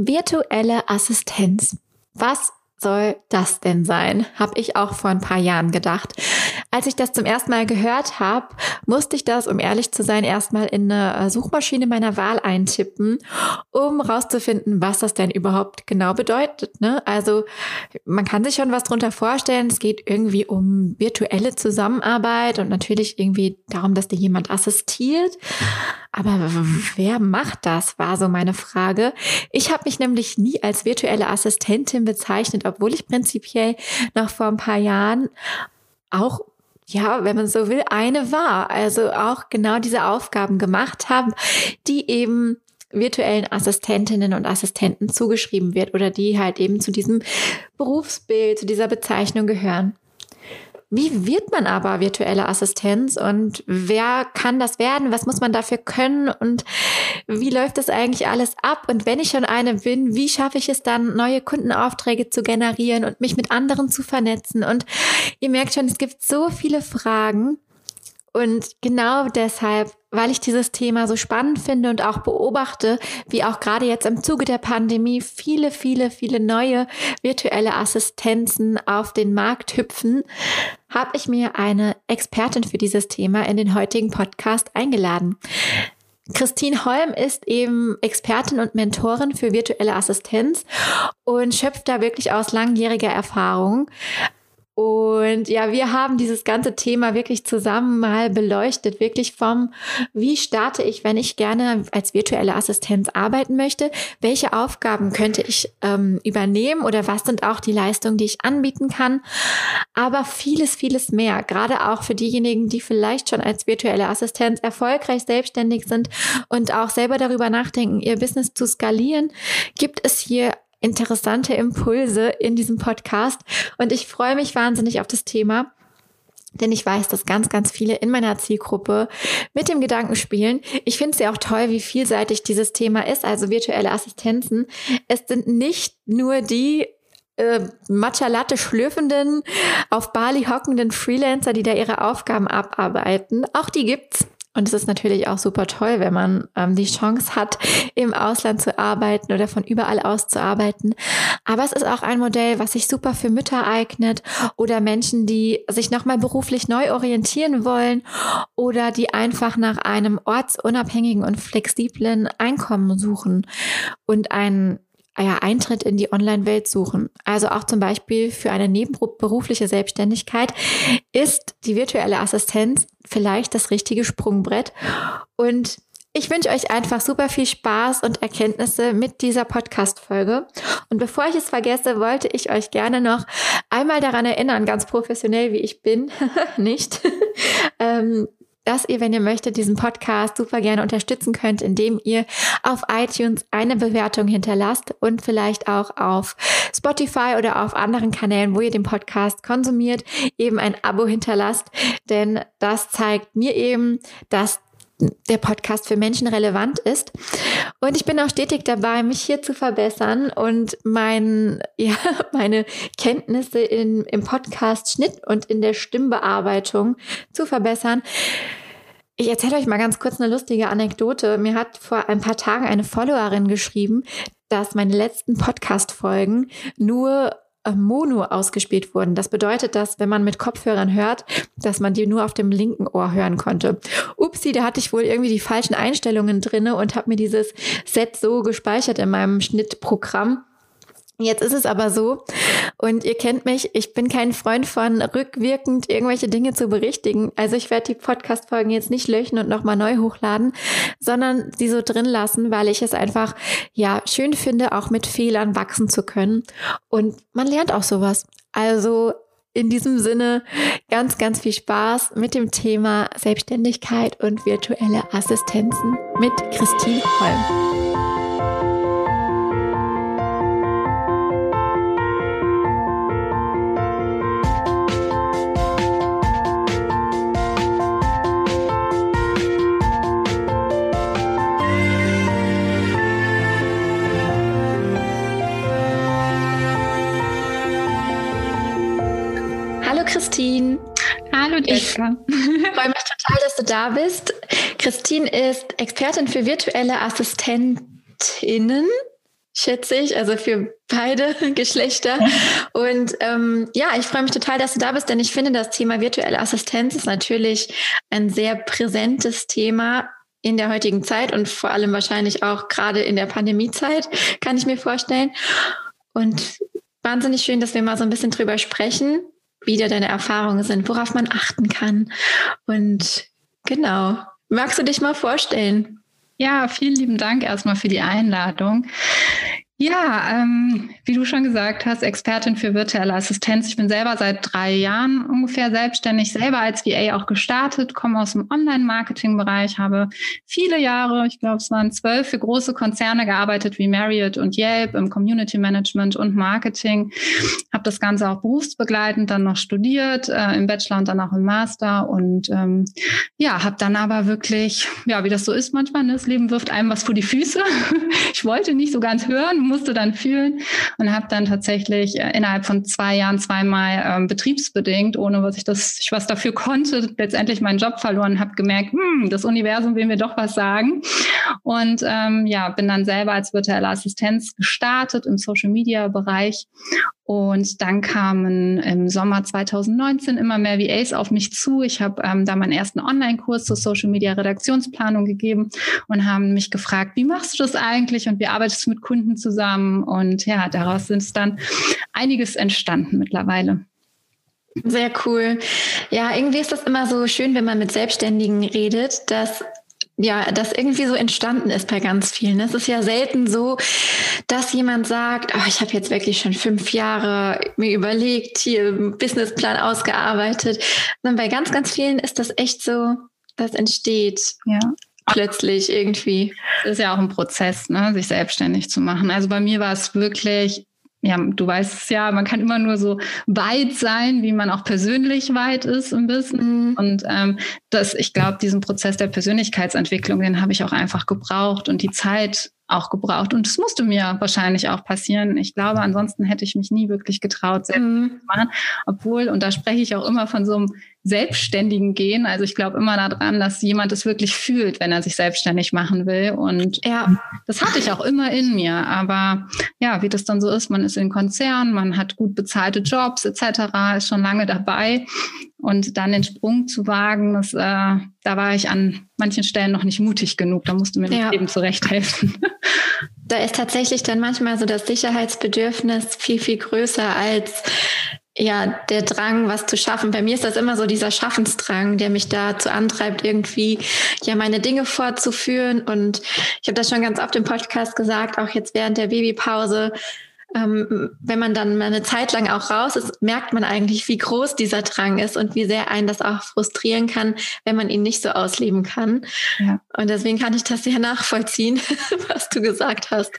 Virtuelle Assistenz. Was soll das denn sein? Habe ich auch vor ein paar Jahren gedacht. Als ich das zum ersten Mal gehört habe, musste ich das, um ehrlich zu sein, erstmal in eine äh, Suchmaschine meiner Wahl eintippen, um rauszufinden, was das denn überhaupt genau bedeutet. Ne? Also man kann sich schon was drunter vorstellen. Es geht irgendwie um virtuelle Zusammenarbeit und natürlich irgendwie darum, dass dir jemand assistiert. Aber wer macht das, war so meine Frage. Ich habe mich nämlich nie als virtuelle Assistentin bezeichnet, obwohl ich prinzipiell noch vor ein paar Jahren auch ja, wenn man so will, eine war. Also auch genau diese Aufgaben gemacht haben, die eben virtuellen Assistentinnen und Assistenten zugeschrieben wird oder die halt eben zu diesem Berufsbild, zu dieser Bezeichnung gehören. Wie wird man aber virtuelle Assistenz und wer kann das werden? Was muss man dafür können und wie läuft das eigentlich alles ab? Und wenn ich schon eine bin, wie schaffe ich es dann, neue Kundenaufträge zu generieren und mich mit anderen zu vernetzen? Und ihr merkt schon, es gibt so viele Fragen. Und genau deshalb weil ich dieses Thema so spannend finde und auch beobachte, wie auch gerade jetzt im Zuge der Pandemie viele, viele, viele neue virtuelle Assistenzen auf den Markt hüpfen, habe ich mir eine Expertin für dieses Thema in den heutigen Podcast eingeladen. Christine Holm ist eben Expertin und Mentorin für virtuelle Assistenz und schöpft da wirklich aus langjähriger Erfahrung. Und ja, wir haben dieses ganze Thema wirklich zusammen mal beleuchtet, wirklich vom, wie starte ich, wenn ich gerne als virtuelle Assistenz arbeiten möchte, welche Aufgaben könnte ich ähm, übernehmen oder was sind auch die Leistungen, die ich anbieten kann, aber vieles, vieles mehr, gerade auch für diejenigen, die vielleicht schon als virtuelle Assistenz erfolgreich selbstständig sind und auch selber darüber nachdenken, ihr Business zu skalieren, gibt es hier interessante Impulse in diesem Podcast und ich freue mich wahnsinnig auf das Thema. Denn ich weiß, dass ganz, ganz viele in meiner Zielgruppe mit dem Gedanken spielen. Ich finde es ja auch toll, wie vielseitig dieses Thema ist, also virtuelle Assistenzen. Es sind nicht nur die äh, Matcha Latte schlürfenden, auf Bali hockenden Freelancer, die da ihre Aufgaben abarbeiten. Auch die gibt's. Und es ist natürlich auch super toll, wenn man ähm, die Chance hat, im Ausland zu arbeiten oder von überall aus zu arbeiten. Aber es ist auch ein Modell, was sich super für Mütter eignet oder Menschen, die sich nochmal beruflich neu orientieren wollen oder die einfach nach einem ortsunabhängigen und flexiblen Einkommen suchen und einen ja, Eintritt in die Online-Welt suchen. Also auch zum Beispiel für eine nebenberufliche Selbstständigkeit ist die virtuelle Assistenz vielleicht das richtige Sprungbrett. Und ich wünsche euch einfach super viel Spaß und Erkenntnisse mit dieser Podcast-Folge. Und bevor ich es vergesse, wollte ich euch gerne noch einmal daran erinnern, ganz professionell wie ich bin, nicht, ähm, dass ihr, wenn ihr möchtet, diesen Podcast super gerne unterstützen könnt, indem ihr auf iTunes eine Bewertung hinterlasst und vielleicht auch auf Spotify oder auf anderen Kanälen, wo ihr den Podcast konsumiert, eben ein Abo hinterlasst. Denn das zeigt mir eben, dass der Podcast für Menschen relevant ist. Und ich bin auch stetig dabei, mich hier zu verbessern und mein, ja, meine Kenntnisse in, im Podcast Schnitt und in der Stimmbearbeitung zu verbessern. Ich erzähle euch mal ganz kurz eine lustige Anekdote. Mir hat vor ein paar Tagen eine Followerin geschrieben, dass meine letzten Podcast-Folgen nur Mono ausgespielt wurden. Das bedeutet, dass wenn man mit Kopfhörern hört, dass man die nur auf dem linken Ohr hören konnte. Upsi, da hatte ich wohl irgendwie die falschen Einstellungen drinne und habe mir dieses Set so gespeichert in meinem Schnittprogramm Jetzt ist es aber so, und ihr kennt mich, ich bin kein Freund von rückwirkend irgendwelche Dinge zu berichtigen. Also ich werde die Podcast-Folgen jetzt nicht löschen und nochmal neu hochladen, sondern sie so drin lassen, weil ich es einfach, ja, schön finde, auch mit Fehlern wachsen zu können. Und man lernt auch sowas. Also in diesem Sinne ganz, ganz viel Spaß mit dem Thema Selbstständigkeit und virtuelle Assistenzen mit Christine Holm. Hallo Dika. Ich freue mich total, dass du da bist. Christine ist Expertin für virtuelle Assistentinnen. schätze ich, also für beide Geschlechter. Und ähm, ja, ich freue mich total, dass du da bist, denn ich finde, das Thema virtuelle Assistenz ist natürlich ein sehr präsentes Thema in der heutigen Zeit und vor allem wahrscheinlich auch gerade in der Pandemiezeit, kann ich mir vorstellen. Und wahnsinnig schön, dass wir mal so ein bisschen drüber sprechen, wie da deine Erfahrungen sind, worauf man achten kann. Und genau, magst du dich mal vorstellen? Ja, vielen lieben Dank erstmal für die Einladung. Ja, ähm, wie du schon gesagt hast, Expertin für virtuelle Assistenz. Ich bin selber seit drei Jahren ungefähr selbstständig, selber als VA auch gestartet, komme aus dem Online-Marketing-Bereich, habe viele Jahre, ich glaube es waren zwölf, für große Konzerne gearbeitet wie Marriott und Yelp im Community Management und Marketing. Habe das Ganze auch berufsbegleitend dann noch studiert, äh, im Bachelor und dann auch im Master und ähm, ja, habe dann aber wirklich, ja, wie das so ist manchmal, ne? das Leben wirft einem was vor die Füße. ich wollte nicht so ganz hören musste dann fühlen und habe dann tatsächlich äh, innerhalb von zwei Jahren zweimal ähm, betriebsbedingt, ohne was ich das, ich was dafür konnte, letztendlich meinen Job verloren, habe gemerkt, hm, das Universum will mir doch was sagen. Und ähm, ja, bin dann selber als virtuelle Assistenz gestartet im Social Media Bereich und dann kamen im Sommer 2019 immer mehr VAs auf mich zu. Ich habe ähm, da meinen ersten Online-Kurs zur Social Media Redaktionsplanung gegeben und haben mich gefragt, wie machst du das eigentlich und wie arbeitest du mit Kunden zusammen? Und ja, daraus sind es dann einiges entstanden mittlerweile. Sehr cool. Ja, irgendwie ist das immer so schön, wenn man mit Selbstständigen redet, dass ja, das irgendwie so entstanden ist bei ganz vielen. Es ist ja selten so, dass jemand sagt, oh, ich habe jetzt wirklich schon fünf Jahre mir überlegt, hier einen Businessplan ausgearbeitet. Sondern bei ganz, ganz vielen ist das echt so, das entsteht. Ja. Plötzlich irgendwie. Es ist ja auch ein Prozess, ne, sich selbstständig zu machen. Also bei mir war es wirklich ja, du weißt es ja, man kann immer nur so weit sein, wie man auch persönlich weit ist im Business. Mhm. Und ähm, das, ich glaube, diesen Prozess der Persönlichkeitsentwicklung, den habe ich auch einfach gebraucht und die Zeit auch gebraucht. Und es musste mir wahrscheinlich auch passieren. Ich glaube, ansonsten hätte ich mich nie wirklich getraut, selbst mhm. zu machen. Obwohl, und da spreche ich auch immer von so einem selbstständigen Gehen. Also ich glaube immer daran, dass jemand es wirklich fühlt, wenn er sich selbstständig machen will. Und ja, das hatte ich auch immer in mir. Aber ja, wie das dann so ist, man ist in Konzernen, man hat gut bezahlte Jobs etc., ist schon lange dabei. Und dann den Sprung zu wagen, das, äh, da war ich an manchen Stellen noch nicht mutig genug. Da musste mir ja. eben zurecht helfen. Da ist tatsächlich dann manchmal so das Sicherheitsbedürfnis viel, viel größer als ja, der Drang, was zu schaffen. Bei mir ist das immer so dieser Schaffensdrang, der mich dazu antreibt, irgendwie ja meine Dinge fortzuführen. Und ich habe das schon ganz oft im Podcast gesagt, auch jetzt während der Babypause ähm, wenn man dann mal eine Zeit lang auch raus ist, merkt man eigentlich, wie groß dieser Drang ist und wie sehr einen das auch frustrieren kann, wenn man ihn nicht so ausleben kann. Ja. Und deswegen kann ich das sehr nachvollziehen, was du gesagt hast.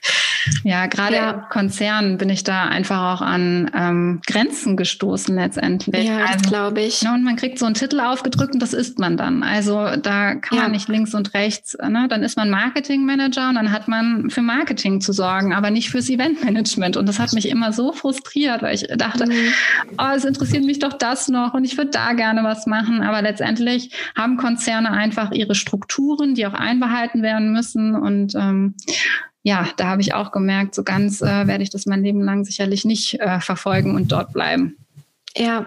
Ja, gerade ja. im Konzern bin ich da einfach auch an ähm, Grenzen gestoßen letztendlich. Ja, also, glaube ich. Ne, und man kriegt so einen Titel aufgedrückt und das ist man dann. Also da kann ja. man nicht links und rechts. Ne? Dann ist man Marketingmanager und dann hat man für Marketing zu sorgen, aber nicht fürs Eventmanagement. Und das hat mich immer so frustriert, weil ich dachte, mhm. oh, es interessiert mich doch das noch und ich würde da gerne was machen. Aber letztendlich haben Konzerne einfach ihre Strukturen, die auch einbehalten werden müssen. Und ähm, ja, da habe ich auch gemerkt, so ganz äh, werde ich das mein Leben lang sicherlich nicht äh, verfolgen und dort bleiben. Ja,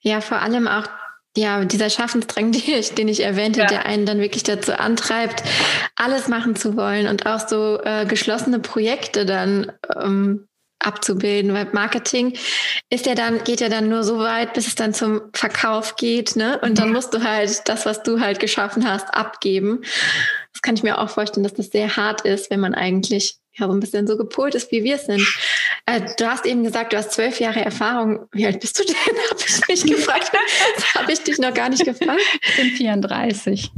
ja, vor allem auch ja, dieser Schaffensdrang, den ich, erwähnte, ja. der einen dann wirklich dazu antreibt, alles machen zu wollen und auch so äh, geschlossene Projekte dann ähm, abzubilden, weil Marketing ist ja dann, geht ja dann nur so weit, bis es dann zum Verkauf geht, ne? Und dann musst du halt das, was du halt geschaffen hast, abgeben. Das kann ich mir auch vorstellen, dass das sehr hart ist, wenn man eigentlich ja so ein bisschen so gepolt ist, wie wir sind. Äh, du hast eben gesagt, du hast zwölf Jahre Erfahrung. Wie alt bist du denn? Habe ich mich gefragt. Das habe ich dich noch gar nicht gefragt. Ich bin 34.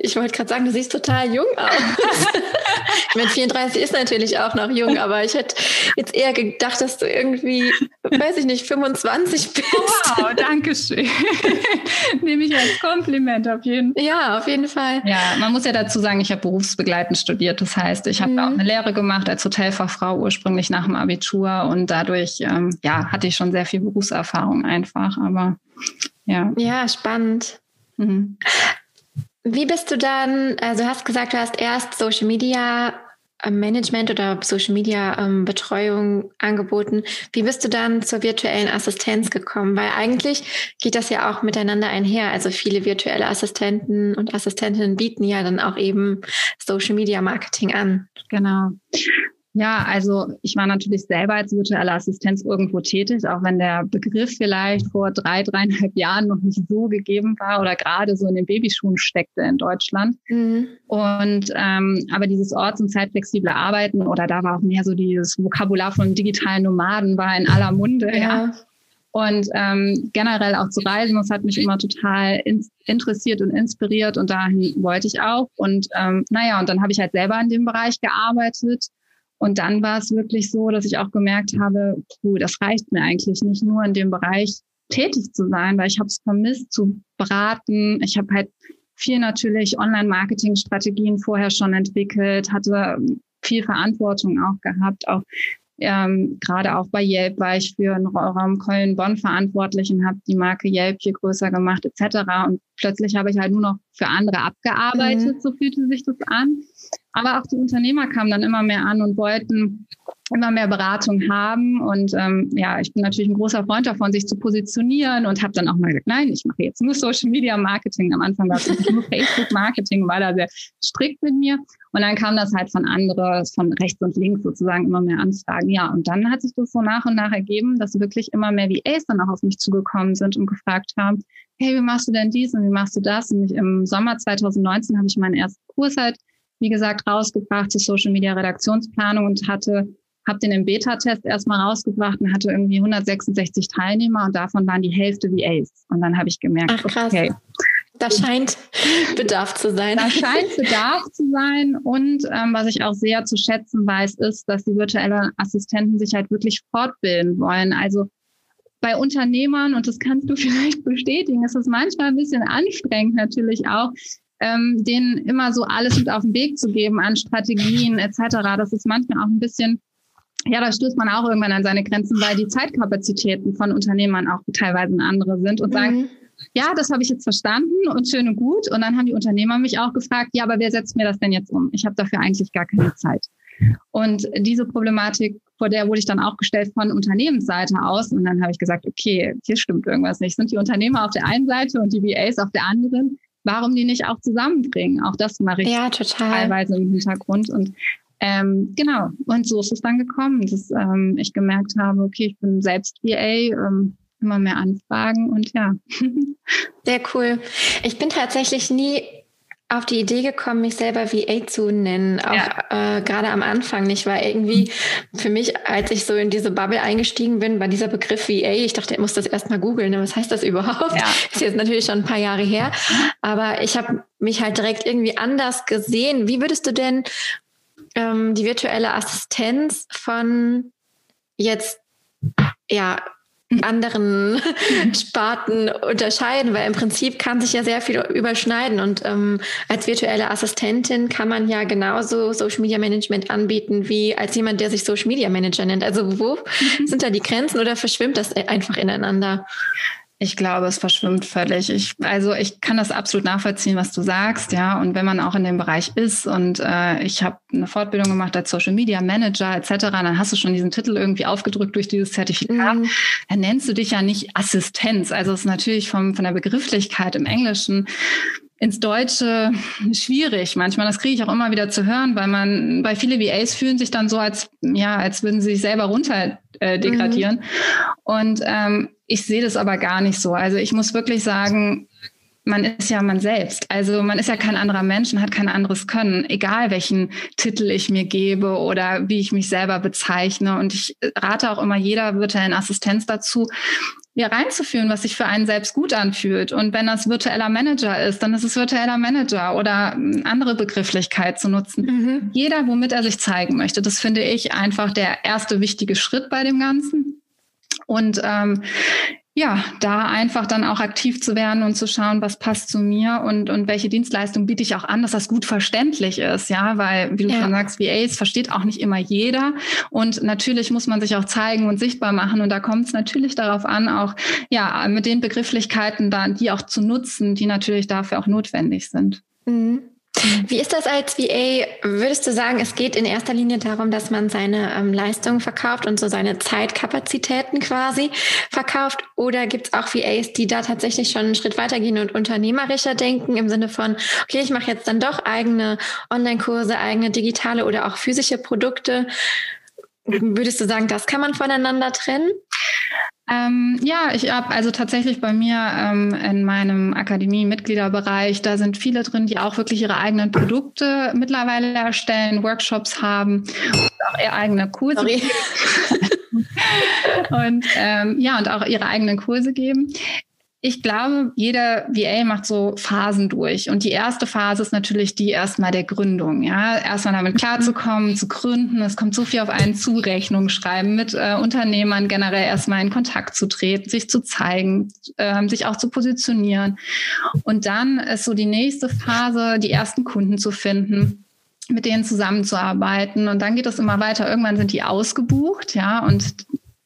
Ich wollte gerade sagen, du siehst total jung aus. ich meine, 34 ist natürlich auch noch jung, aber ich hätte jetzt eher gedacht, dass du irgendwie, weiß ich nicht, 25 bist. Wow, danke schön. Nehme ich als Kompliment auf jeden Fall. Ja, auf jeden Fall. Ja, man muss ja dazu sagen, ich habe berufsbegleitend studiert. Das heißt, ich habe mhm. auch eine Lehre gemacht als Hotelfachfrau ursprünglich nach dem Abitur und dadurch ähm, ja, hatte ich schon sehr viel Berufserfahrung einfach. Aber ja. Ja, spannend. Mhm. Wie bist du dann, also du hast gesagt, du hast erst Social Media Management oder Social Media ähm, Betreuung angeboten. Wie bist du dann zur virtuellen Assistenz gekommen? Weil eigentlich geht das ja auch miteinander einher. Also viele virtuelle Assistenten und Assistentinnen bieten ja dann auch eben Social Media Marketing an. Genau. Ja, also ich war natürlich selber als virtuelle Assistenz irgendwo tätig, auch wenn der Begriff vielleicht vor drei, dreieinhalb Jahren noch nicht so gegeben war oder gerade so in den Babyschuhen steckte in Deutschland. Mhm. Und ähm, aber dieses orts- und zeitflexible Arbeiten oder da war auch mehr so dieses Vokabular von digitalen Nomaden war in aller Munde. ja. ja. Und ähm, generell auch zu reisen, das hat mich immer total in interessiert und inspiriert und dahin wollte ich auch. Und ähm, naja, und dann habe ich halt selber in dem Bereich gearbeitet und dann war es wirklich so, dass ich auch gemerkt habe, puh, das reicht mir eigentlich nicht nur in dem Bereich tätig zu sein, weil ich habe es vermisst zu beraten. Ich habe halt viel natürlich Online-Marketing-Strategien vorher schon entwickelt, hatte viel Verantwortung auch gehabt, auch ähm, gerade auch bei Yelp war ich für den Raum Köln-Bonn verantwortlich und habe die Marke Yelp hier größer gemacht etc. Und plötzlich habe ich halt nur noch für andere abgearbeitet, mhm. so fühlte sich das an. Aber auch die Unternehmer kamen dann immer mehr an und wollten immer mehr Beratung haben. Und ähm, ja, ich bin natürlich ein großer Freund davon, sich zu positionieren und habe dann auch mal gesagt, nein, ich mache jetzt nur Social Media Marketing. Am Anfang war es nur Facebook Marketing, war da sehr strikt mit mir. Und dann kam das halt von anderen, von rechts und links sozusagen immer mehr Anfragen. Ja, und dann hat sich das so nach und nach ergeben, dass wirklich immer mehr VAs dann auch auf mich zugekommen sind und gefragt haben, hey, wie machst du denn dies und wie machst du das? Und ich, im Sommer 2019 habe ich meinen ersten Kurs halt, wie gesagt, rausgebracht zur Social Media Redaktionsplanung und hatte habe den im Beta-Test erstmal rausgebracht und hatte irgendwie 166 Teilnehmer und davon waren die Hälfte VAs. Und dann habe ich gemerkt, Ach, okay. Da scheint Bedarf zu sein. Da scheint Bedarf zu sein. Und ähm, was ich auch sehr zu schätzen weiß, ist, dass die virtuellen Assistenten sich halt wirklich fortbilden wollen. Also bei Unternehmern, und das kannst du vielleicht bestätigen, ist es manchmal ein bisschen anstrengend natürlich auch, ähm, denen immer so alles mit auf den Weg zu geben an Strategien etc. Das ist manchmal auch ein bisschen ja, da stößt man auch irgendwann an seine Grenzen, weil die Zeitkapazitäten von Unternehmern auch teilweise andere sind und mhm. sagen, ja, das habe ich jetzt verstanden und schön und gut. Und dann haben die Unternehmer mich auch gefragt, ja, aber wer setzt mir das denn jetzt um? Ich habe dafür eigentlich gar keine Zeit. Und diese Problematik, vor der wurde ich dann auch gestellt von Unternehmensseite aus. Und dann habe ich gesagt, okay, hier stimmt irgendwas nicht. Sind die Unternehmer auf der einen Seite und die VAs auf der anderen? Warum die nicht auch zusammenbringen? Auch das mache ich ja, teilweise im Hintergrund. Und ähm, genau, und so ist es dann gekommen, dass ähm, ich gemerkt habe, okay, ich bin selbst VA, ähm, immer mehr Anfragen und ja. Sehr cool. Ich bin tatsächlich nie auf die Idee gekommen, mich selber VA zu nennen, auch ja. äh, gerade am Anfang nicht, weil irgendwie für mich, als ich so in diese Bubble eingestiegen bin, war dieser Begriff VA, ich dachte, ich muss das erstmal googeln, ne? was heißt das überhaupt? Ja. Ist jetzt natürlich schon ein paar Jahre her, aber ich habe mich halt direkt irgendwie anders gesehen. Wie würdest du denn ähm, die virtuelle Assistenz von jetzt ja anderen Sparten unterscheiden, weil im Prinzip kann sich ja sehr viel überschneiden und ähm, als virtuelle Assistentin kann man ja genauso Social Media Management anbieten wie als jemand, der sich Social Media Manager nennt. Also wo mhm. sind da die Grenzen oder verschwimmt das einfach ineinander? Ich glaube, es verschwimmt völlig. Ich, also ich kann das absolut nachvollziehen, was du sagst, ja. Und wenn man auch in dem Bereich ist und äh, ich habe eine Fortbildung gemacht als Social Media Manager etc., dann hast du schon diesen Titel irgendwie aufgedrückt durch dieses Zertifikat. Mhm. Dann nennst du dich ja nicht Assistenz. Also es ist natürlich vom, von der Begrifflichkeit im Englischen ins Deutsche schwierig manchmal. Das kriege ich auch immer wieder zu hören, weil man, bei viele VAs fühlen sich dann so, als ja, als würden sie sich selber runter äh, degradieren. Mhm. Und ähm, ich sehe das aber gar nicht so. Also ich muss wirklich sagen, man ist ja man selbst. Also man ist ja kein anderer Mensch und hat kein anderes Können, egal welchen Titel ich mir gebe oder wie ich mich selber bezeichne. Und ich rate auch immer jeder virtuellen Assistenz dazu, ja, reinzuführen, was sich für einen selbst gut anfühlt. Und wenn das virtueller Manager ist, dann ist es virtueller Manager oder andere Begrifflichkeit zu nutzen. Mhm. Jeder, womit er sich zeigen möchte. Das finde ich einfach der erste wichtige Schritt bei dem Ganzen. Und ähm, ja, da einfach dann auch aktiv zu werden und zu schauen, was passt zu mir und, und welche Dienstleistung biete ich auch an, dass das gut verständlich ist, ja, weil, wie du ja. schon sagst, VAs versteht auch nicht immer jeder und natürlich muss man sich auch zeigen und sichtbar machen und da kommt es natürlich darauf an, auch, ja, mit den Begrifflichkeiten da, die auch zu nutzen, die natürlich dafür auch notwendig sind. Mhm. Wie ist das als VA? Würdest du sagen, es geht in erster Linie darum, dass man seine ähm, Leistungen verkauft und so seine Zeitkapazitäten quasi verkauft? Oder gibt es auch VAs, die da tatsächlich schon einen Schritt weitergehen und unternehmerischer denken im Sinne von, okay, ich mache jetzt dann doch eigene Online-Kurse, eigene digitale oder auch physische Produkte? Würdest du sagen, das kann man voneinander trennen? Ähm, ja, ich habe also tatsächlich bei mir ähm, in meinem Akademie-Mitgliederbereich, da sind viele drin, die auch wirklich ihre eigenen Produkte mittlerweile erstellen, Workshops haben und auch ihre eigene Kurse. und ähm, ja, und auch ihre eigenen Kurse geben. Ich glaube, jeder VA macht so Phasen durch. Und die erste Phase ist natürlich die erstmal der Gründung. Ja, erstmal damit klarzukommen, zu gründen. Es kommt so viel auf einen zu, Rechnung schreiben, mit äh, Unternehmern generell erstmal in Kontakt zu treten, sich zu zeigen, äh, sich auch zu positionieren. Und dann ist so die nächste Phase, die ersten Kunden zu finden mit denen zusammenzuarbeiten. Und dann geht es immer weiter. Irgendwann sind die ausgebucht, ja, und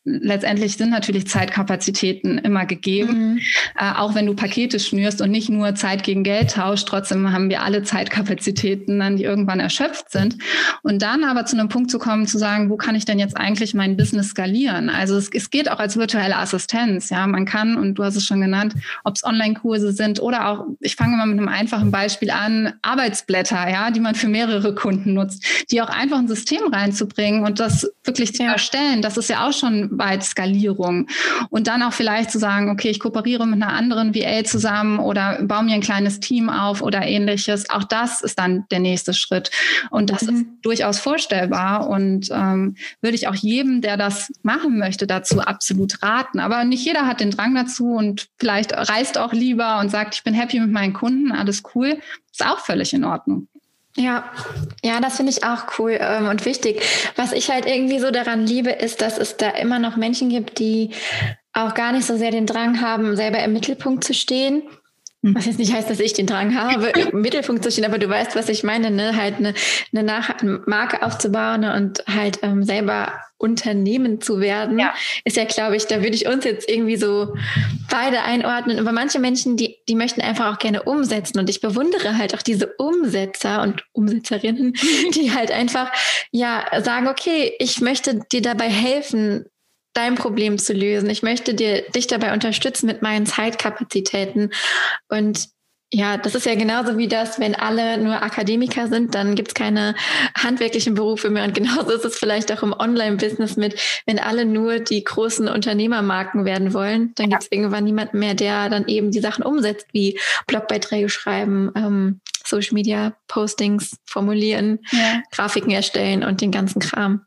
letztendlich sind natürlich Zeitkapazitäten immer gegeben. Mhm. Äh, auch wenn du Pakete schnürst und nicht nur Zeit gegen Geld tauscht, trotzdem haben wir alle Zeitkapazitäten dann, die irgendwann erschöpft sind. Und dann aber zu einem Punkt zu kommen, zu sagen, wo kann ich denn jetzt eigentlich mein Business skalieren? Also es, es geht auch als virtuelle Assistenz. Ja, man kann, und du hast es schon genannt, ob es Online-Kurse sind oder auch, ich fange mal mit einem einfachen Beispiel an, Arbeitsblätter, ja, die man für mehrere Kunden nutzt, die auch einfach ein System reinzubringen und das wirklich zu ja. erstellen. Das ist ja auch schon weit Skalierung. Und dann auch vielleicht zu sagen, okay, ich kooperiere mit einer anderen VA zusammen oder baue mir ein kleines Team auf oder ähnliches. Auch das ist dann der nächste Schritt. Und das mhm. ist durchaus vorstellbar und ähm, würde ich auch jedem, der das machen möchte, dazu absolut raten. Aber nicht jeder hat den Drang dazu und vielleicht reist auch lieber und sagt, ich bin happy mit meinen Kunden, alles cool. Ist auch völlig in Ordnung. Ja, ja, das finde ich auch cool ähm, und wichtig. Was ich halt irgendwie so daran liebe, ist, dass es da immer noch Menschen gibt, die auch gar nicht so sehr den Drang haben, selber im Mittelpunkt zu stehen. Hm. Was jetzt nicht heißt, dass ich den Drang habe, im Mittelpunkt zu stehen, aber du weißt, was ich meine, ne? Halt eine, eine Nach Marke aufzubauen und halt ähm, selber Unternehmen zu werden, ja. ist ja, glaube ich, da würde ich uns jetzt irgendwie so beide einordnen. Aber manche Menschen, die, die möchten einfach auch gerne umsetzen. Und ich bewundere halt auch diese Umsetzer und Umsetzerinnen, die halt einfach, ja, sagen, okay, ich möchte dir dabei helfen, dein Problem zu lösen. Ich möchte dir, dich dabei unterstützen mit meinen Zeitkapazitäten. Und ja, das ist ja genauso wie das, wenn alle nur Akademiker sind, dann gibt's keine handwerklichen Berufe mehr. Und genauso ist es vielleicht auch im Online-Business mit, wenn alle nur die großen Unternehmermarken werden wollen, dann gibt's irgendwann niemanden mehr, der dann eben die Sachen umsetzt, wie Blogbeiträge schreiben, ähm, Social Media Postings formulieren, ja. Grafiken erstellen und den ganzen Kram.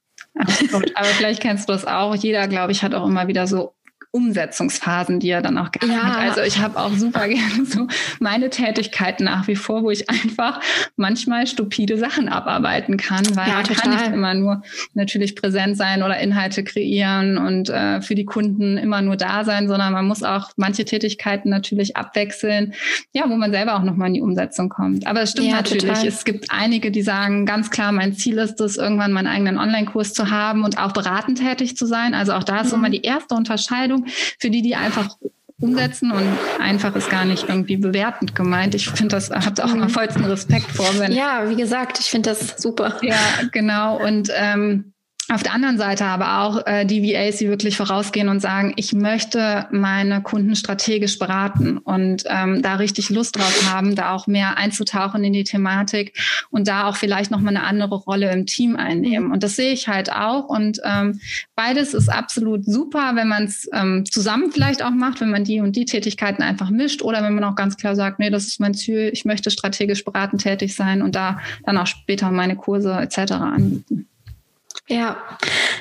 Aber vielleicht kennst du das auch. Jeder, glaube ich, hat auch immer wieder so Umsetzungsphasen, die er dann auch gerne ja. hat. Also ich habe auch super gerne so meine Tätigkeiten nach wie vor, wo ich einfach manchmal stupide Sachen abarbeiten kann, weil ja, man kann nicht immer nur natürlich präsent sein oder Inhalte kreieren und äh, für die Kunden immer nur da sein, sondern man muss auch manche Tätigkeiten natürlich abwechseln, ja, wo man selber auch nochmal in die Umsetzung kommt. Aber es stimmt ja, natürlich, total. es gibt einige, die sagen, ganz klar, mein Ziel ist es, irgendwann meinen eigenen Online-Kurs zu haben und auch beratend tätig zu sein. Also auch da ist mhm. immer die erste Unterscheidung Empfehlung für die, die einfach umsetzen und einfach ist gar nicht irgendwie bewertend gemeint. Ich finde das, habe da auch immer mhm. vollsten Respekt vor. Wenn, ja, wie gesagt, ich finde das super. Ja, genau. Und ähm, auf der anderen Seite aber auch äh, die VAs, die wirklich vorausgehen und sagen, ich möchte meine Kunden strategisch beraten und ähm, da richtig Lust drauf haben, da auch mehr einzutauchen in die Thematik und da auch vielleicht nochmal eine andere Rolle im Team einnehmen. Und das sehe ich halt auch. Und ähm, beides ist absolut super, wenn man es ähm, zusammen vielleicht auch macht, wenn man die und die Tätigkeiten einfach mischt oder wenn man auch ganz klar sagt, nee, das ist mein Ziel, ich möchte strategisch beratend tätig sein und da dann auch später meine Kurse etc. anbieten. Ja,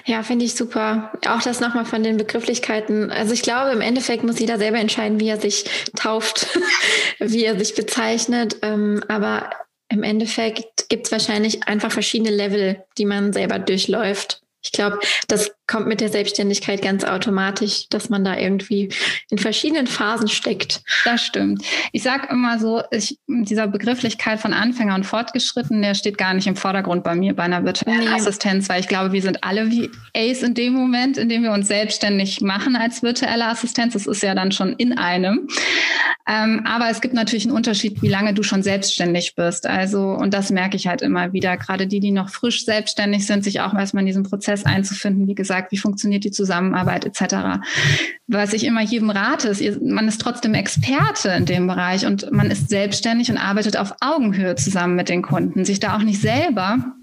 ja, finde ich super. Auch das nochmal von den Begrifflichkeiten. Also ich glaube, im Endeffekt muss jeder selber entscheiden, wie er sich tauft, wie er sich bezeichnet. Ähm, aber im Endeffekt gibt es wahrscheinlich einfach verschiedene Level, die man selber durchläuft. Ich glaube, das kommt mit der Selbstständigkeit ganz automatisch, dass man da irgendwie in verschiedenen Phasen steckt. Das stimmt. Ich sage immer so, ich, dieser Begrifflichkeit von Anfänger und Fortgeschritten, der steht gar nicht im Vordergrund bei mir bei einer virtuellen nee. Assistenz, weil ich glaube, wir sind alle wie Ace in dem Moment, in dem wir uns selbstständig machen als virtuelle Assistenz. Das ist ja dann schon in einem. Ähm, aber es gibt natürlich einen Unterschied, wie lange du schon selbstständig bist. Also, und das merke ich halt immer wieder. Gerade die, die noch frisch selbstständig sind, sich auch erstmal in diesen Prozess einzufinden. Wie gesagt, wie funktioniert die Zusammenarbeit etc. Was ich immer jedem rate, ist, man ist trotzdem Experte in dem Bereich und man ist selbstständig und arbeitet auf Augenhöhe zusammen mit den Kunden. Sich da auch nicht selber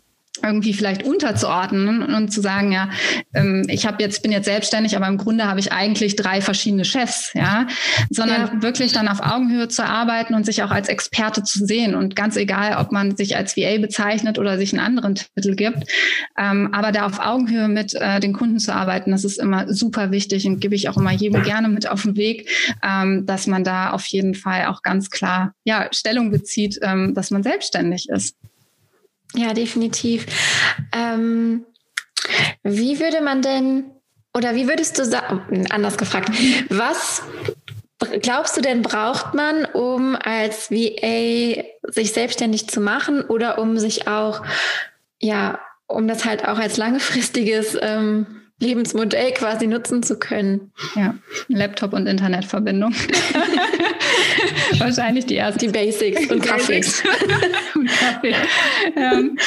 irgendwie vielleicht unterzuordnen und zu sagen, ja, ähm, ich habe jetzt bin jetzt selbstständig, aber im Grunde habe ich eigentlich drei verschiedene Chefs, ja, sondern ja. wirklich dann auf Augenhöhe zu arbeiten und sich auch als Experte zu sehen und ganz egal, ob man sich als VA bezeichnet oder sich einen anderen Titel gibt, ähm, aber da auf Augenhöhe mit äh, den Kunden zu arbeiten, das ist immer super wichtig und gebe ich auch immer jedem gerne mit auf den Weg, ähm, dass man da auf jeden Fall auch ganz klar ja Stellung bezieht, dass man selbstständig ist. Ja, definitiv. Ähm, wie würde man denn, oder wie würdest du sagen, anders gefragt, was glaubst du denn, braucht man, um als VA sich selbstständig zu machen oder um sich auch, ja, um das halt auch als langfristiges ähm, Lebensmodell quasi nutzen zu können. Ja, Laptop und Internetverbindung. Wahrscheinlich die ersten. Die Basics und Kaffee. und Kaffee. Ähm,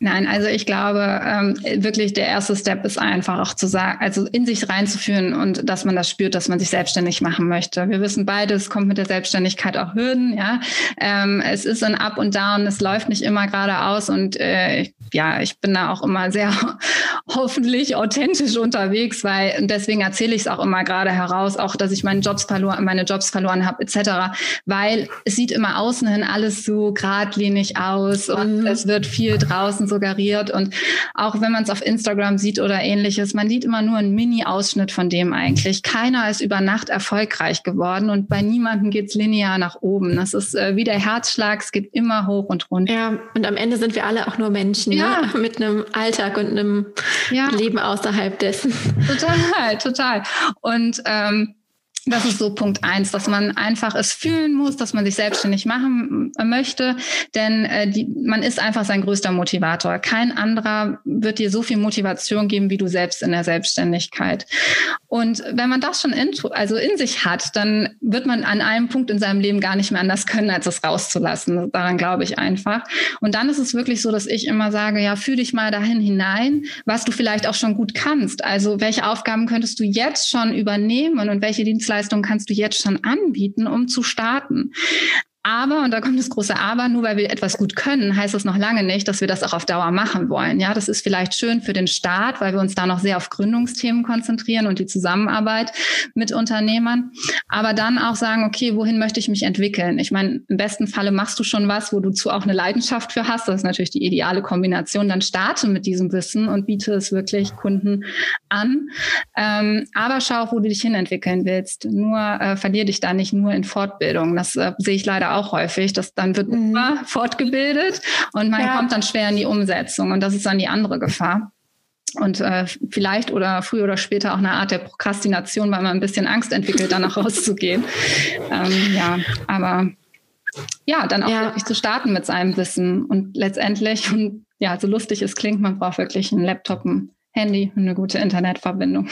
Nein, also ich glaube, ähm, wirklich der erste Step ist einfach auch zu sagen, also in sich reinzuführen und dass man das spürt, dass man sich selbstständig machen möchte. Wir wissen beide, es kommt mit der Selbstständigkeit auch Hürden, ja. Ähm, es ist ein Up und Down, es läuft nicht immer geradeaus und äh, ja, ich bin da auch immer sehr hoffentlich authentisch unterwegs, weil deswegen erzähle ich es auch immer gerade heraus, auch dass ich meine Jobs verloren, meine Jobs verloren habe, etc. Weil es sieht immer außen hin alles so geradlinig aus und mhm. es wird viel draus außen suggeriert. Und auch wenn man es auf Instagram sieht oder ähnliches, man sieht immer nur einen Mini-Ausschnitt von dem eigentlich. Keiner ist über Nacht erfolgreich geworden und bei niemandem geht es linear nach oben. Das ist äh, wie der Herzschlag, es geht immer hoch und runter. Ja, und am Ende sind wir alle auch nur Menschen, ne? ja. Ne? mit einem Alltag und einem ja. Leben außerhalb dessen. Total, total. Und ähm, das ist so Punkt eins, dass man einfach es fühlen muss, dass man sich selbstständig machen möchte, denn äh, die, man ist einfach sein größter Motivator. Kein anderer wird dir so viel Motivation geben wie du selbst in der Selbstständigkeit. Und wenn man das schon in, also in sich hat, dann wird man an einem Punkt in seinem Leben gar nicht mehr anders können, als es rauszulassen. Daran glaube ich einfach. Und dann ist es wirklich so, dass ich immer sage, ja, fühl dich mal dahin hinein, was du vielleicht auch schon gut kannst. Also welche Aufgaben könntest du jetzt schon übernehmen und welche Dienstleistungen Dienstleistung kannst du jetzt schon anbieten, um zu starten. Aber, und da kommt das große Aber, nur weil wir etwas gut können, heißt das noch lange nicht, dass wir das auch auf Dauer machen wollen. Ja, das ist vielleicht schön für den Staat, weil wir uns da noch sehr auf Gründungsthemen konzentrieren und die Zusammenarbeit mit Unternehmern. Aber dann auch sagen, okay, wohin möchte ich mich entwickeln? Ich meine, im besten Falle machst du schon was, wo du zu auch eine Leidenschaft für hast. Das ist natürlich die ideale Kombination. Dann starte mit diesem Wissen und biete es wirklich Kunden an. Ähm, aber schau, wo du dich hinentwickeln willst. Nur äh, verlier dich da nicht nur in Fortbildung. Das äh, sehe ich leider auch auch häufig, dass dann wird mhm. immer fortgebildet und man ja. kommt dann schwer in die Umsetzung und das ist dann die andere Gefahr. Und äh, vielleicht oder früher oder später auch eine Art der Prokrastination, weil man ein bisschen Angst entwickelt, danach rauszugehen. Ähm, ja, aber ja, dann auch ja. wirklich zu starten mit seinem Wissen und letztendlich, und ja, so lustig es klingt, man braucht wirklich einen Laptop, ein Handy und eine gute Internetverbindung.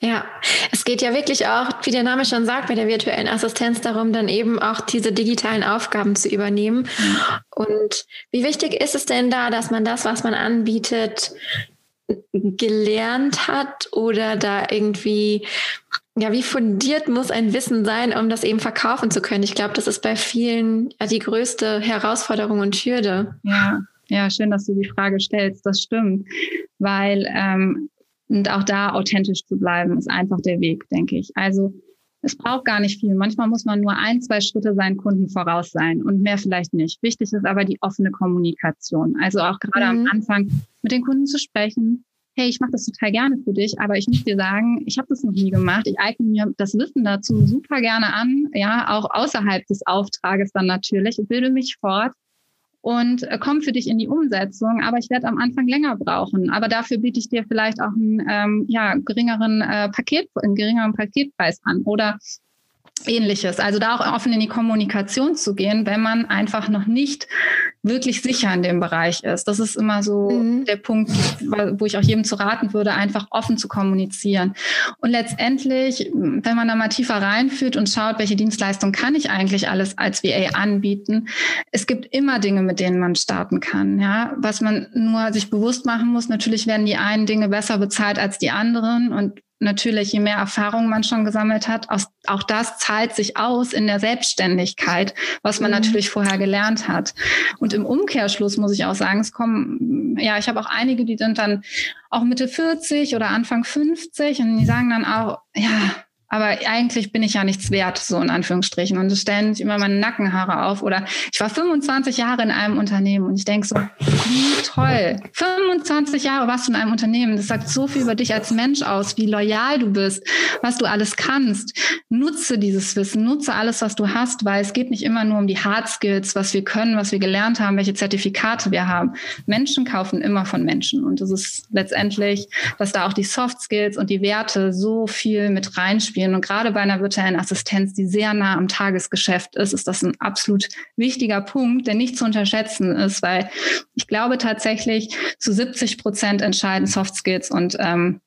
Ja, es geht ja wirklich auch, wie der Name schon sagt, bei der virtuellen Assistenz darum, dann eben auch diese digitalen Aufgaben zu übernehmen. Und wie wichtig ist es denn da, dass man das, was man anbietet, gelernt hat oder da irgendwie, ja, wie fundiert muss ein Wissen sein, um das eben verkaufen zu können? Ich glaube, das ist bei vielen ja, die größte Herausforderung und Hürde. Ja, ja, schön, dass du die Frage stellst. Das stimmt, weil ähm, und auch da authentisch zu bleiben ist einfach der Weg, denke ich. Also es braucht gar nicht viel. Manchmal muss man nur ein, zwei Schritte seinen Kunden voraus sein und mehr vielleicht nicht. Wichtig ist aber die offene Kommunikation. Also auch gerade mhm. am Anfang mit den Kunden zu sprechen. Hey, ich mache das total gerne für dich, aber ich muss dir sagen, ich habe das noch nie gemacht. Ich eigne mir das Wissen dazu super gerne an, ja, auch außerhalb des Auftrages dann natürlich. Ich bilde mich fort und äh, komme für dich in die Umsetzung, aber ich werde am Anfang länger brauchen. Aber dafür biete ich dir vielleicht auch einen ähm, ja, geringeren äh, Paket, einen geringeren Paketpreis an oder ähnliches. Also da auch offen in die Kommunikation zu gehen, wenn man einfach noch nicht wirklich sicher in dem Bereich ist. Das ist immer so mhm. der Punkt, wo ich auch jedem zu raten würde, einfach offen zu kommunizieren. Und letztendlich, wenn man da mal tiefer reinführt und schaut, welche Dienstleistung kann ich eigentlich alles als VA anbieten, es gibt immer Dinge, mit denen man starten kann. Ja, was man nur sich bewusst machen muss, natürlich werden die einen Dinge besser bezahlt als die anderen und natürlich, je mehr Erfahrung man schon gesammelt hat, auch das zahlt sich aus in der Selbstständigkeit, was man mhm. natürlich vorher gelernt hat. Und im Umkehrschluss muss ich auch sagen, es kommen, ja, ich habe auch einige, die sind dann auch Mitte 40 oder Anfang 50 und die sagen dann auch, ja, aber eigentlich bin ich ja nichts wert, so in Anführungsstrichen. Und es stellen sich immer meine Nackenhaare auf. Oder ich war 25 Jahre in einem Unternehmen und ich denke so, wie toll. 25 Jahre warst du in einem Unternehmen. Das sagt so viel über dich als Mensch aus, wie loyal du bist, was du alles kannst. Nutze dieses Wissen, nutze alles, was du hast, weil es geht nicht immer nur um die Hard Skills, was wir können, was wir gelernt haben, welche Zertifikate wir haben. Menschen kaufen immer von Menschen. Und das ist letztendlich, dass da auch die Soft Skills und die Werte so viel mit reinspielen spielen. Und gerade bei einer virtuellen Assistenz, die sehr nah am Tagesgeschäft ist, ist das ein absolut wichtiger Punkt, der nicht zu unterschätzen ist, weil ich glaube tatsächlich zu 70 Prozent entscheiden Soft Skills und ähm,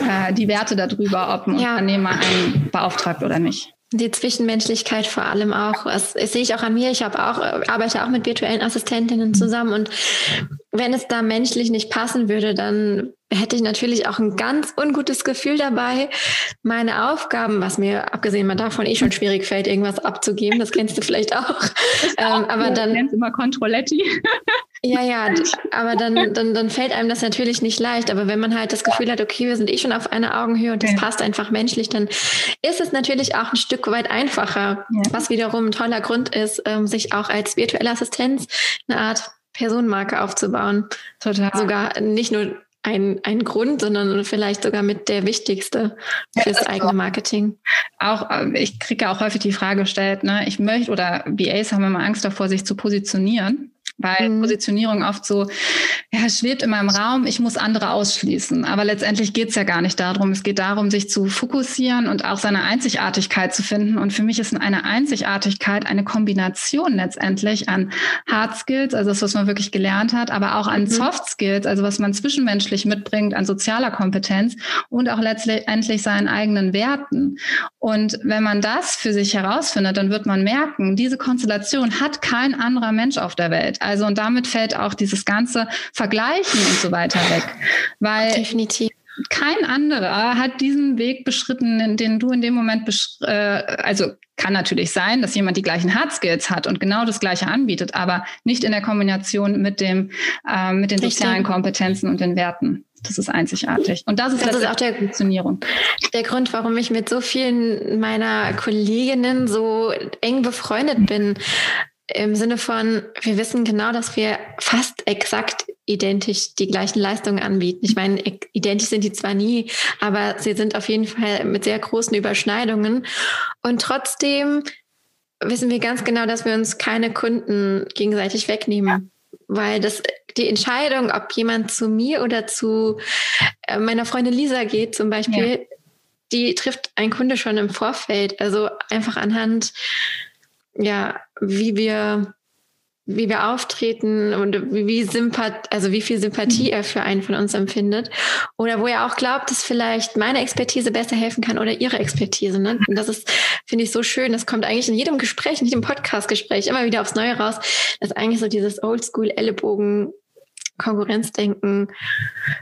äh, die Werte darüber, ob ein ja. Unternehmer einen beauftragt oder nicht. Die Zwischenmenschlichkeit vor allem auch. Das, das sehe ich auch an mir. Ich habe auch, arbeite auch mit virtuellen Assistentinnen zusammen und wenn es da menschlich nicht passen würde, dann hätte ich natürlich auch ein ganz ungutes Gefühl dabei, meine Aufgaben, was mir abgesehen mal davon eh schon schwierig fällt, irgendwas abzugeben, das kennst du vielleicht auch. Ähm, aber dann immer Controletti. ja, ja, aber dann, dann, dann fällt einem das natürlich nicht leicht. Aber wenn man halt das Gefühl hat, okay, wir sind eh schon auf einer Augenhöhe und das ja. passt einfach menschlich, dann ist es natürlich auch ein Stück weit einfacher, ja. was wiederum ein toller Grund ist, ähm, sich auch als virtuelle Assistenz eine Art Personenmarke aufzubauen. Total. Sogar nicht nur ein, ein Grund, sondern vielleicht sogar mit der wichtigste fürs ja, eigene Marketing. Auch, äh, ich kriege auch häufig die Frage gestellt, ne, ich möchte oder BAs haben immer Angst davor, sich zu positionieren weil mhm. Positionierung oft so, ja, schwebt immer im Raum, ich muss andere ausschließen. Aber letztendlich geht es ja gar nicht darum. Es geht darum, sich zu fokussieren und auch seine Einzigartigkeit zu finden. Und für mich ist eine Einzigartigkeit eine Kombination letztendlich an Hard Skills, also das, was man wirklich gelernt hat, aber auch an mhm. Soft Skills, also was man zwischenmenschlich mitbringt, an sozialer Kompetenz und auch letztendlich seinen eigenen Werten. Und wenn man das für sich herausfindet, dann wird man merken, diese Konstellation hat kein anderer Mensch auf der Welt. Also und damit fällt auch dieses ganze Vergleichen und so weiter weg. Weil Definitiv kein anderer hat diesen Weg beschritten, den du in dem Moment äh, also kann natürlich sein, dass jemand die gleichen Hard Skills hat und genau das Gleiche anbietet, aber nicht in der Kombination mit dem äh, mit den Richtig. sozialen Kompetenzen und den Werten. Das ist einzigartig. Und das ist, das ist auch der, Funktionierung. der Grund, warum ich mit so vielen meiner Kolleginnen so eng befreundet bin im Sinne von, wir wissen genau, dass wir fast exakt identisch die gleichen Leistungen anbieten. Ich meine, identisch sind die zwar nie, aber sie sind auf jeden Fall mit sehr großen Überschneidungen. Und trotzdem wissen wir ganz genau, dass wir uns keine Kunden gegenseitig wegnehmen. Weil das, die Entscheidung, ob jemand zu mir oder zu äh, meiner Freundin Lisa geht zum Beispiel, ja. die trifft ein Kunde schon im Vorfeld. Also einfach anhand ja, wie wir, wie wir auftreten und wie, wie Sympath also wie viel Sympathie er für einen von uns empfindet. Oder wo er auch glaubt, dass vielleicht meine Expertise besser helfen kann oder ihre Expertise. Ne? Und das ist, finde ich, so schön. Das kommt eigentlich in jedem Gespräch, in jedem Podcast-Gespräch immer wieder aufs Neue raus, dass eigentlich so dieses Oldschool-Ellenbogen Konkurrenzdenken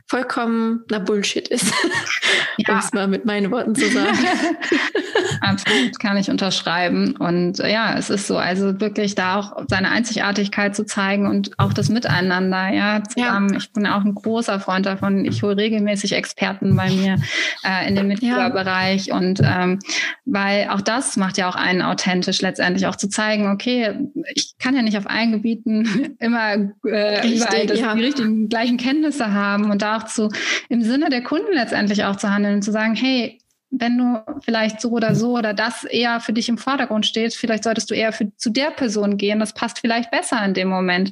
vollkommener Bullshit ist, ja. um es mal mit meinen Worten zu sagen. Absolut, kann ich unterschreiben. Und ja, es ist so, also wirklich da auch seine Einzigartigkeit zu zeigen und auch das Miteinander, ja, zusammen. Ja. Ich bin auch ein großer Freund davon. Ich hole regelmäßig Experten bei mir äh, in dem Mitgliederbereich ja. und ähm, weil auch das macht ja auch einen authentisch letztendlich auch zu zeigen, okay, ich kann ja nicht auf allen Gebieten immer äh, Richtig, überall das, richtigen gleichen Kenntnisse haben und da auch zu im Sinne der Kunden letztendlich auch zu handeln und zu sagen, hey, wenn du vielleicht so oder so oder das eher für dich im Vordergrund steht, vielleicht solltest du eher für, zu der Person gehen. Das passt vielleicht besser in dem Moment,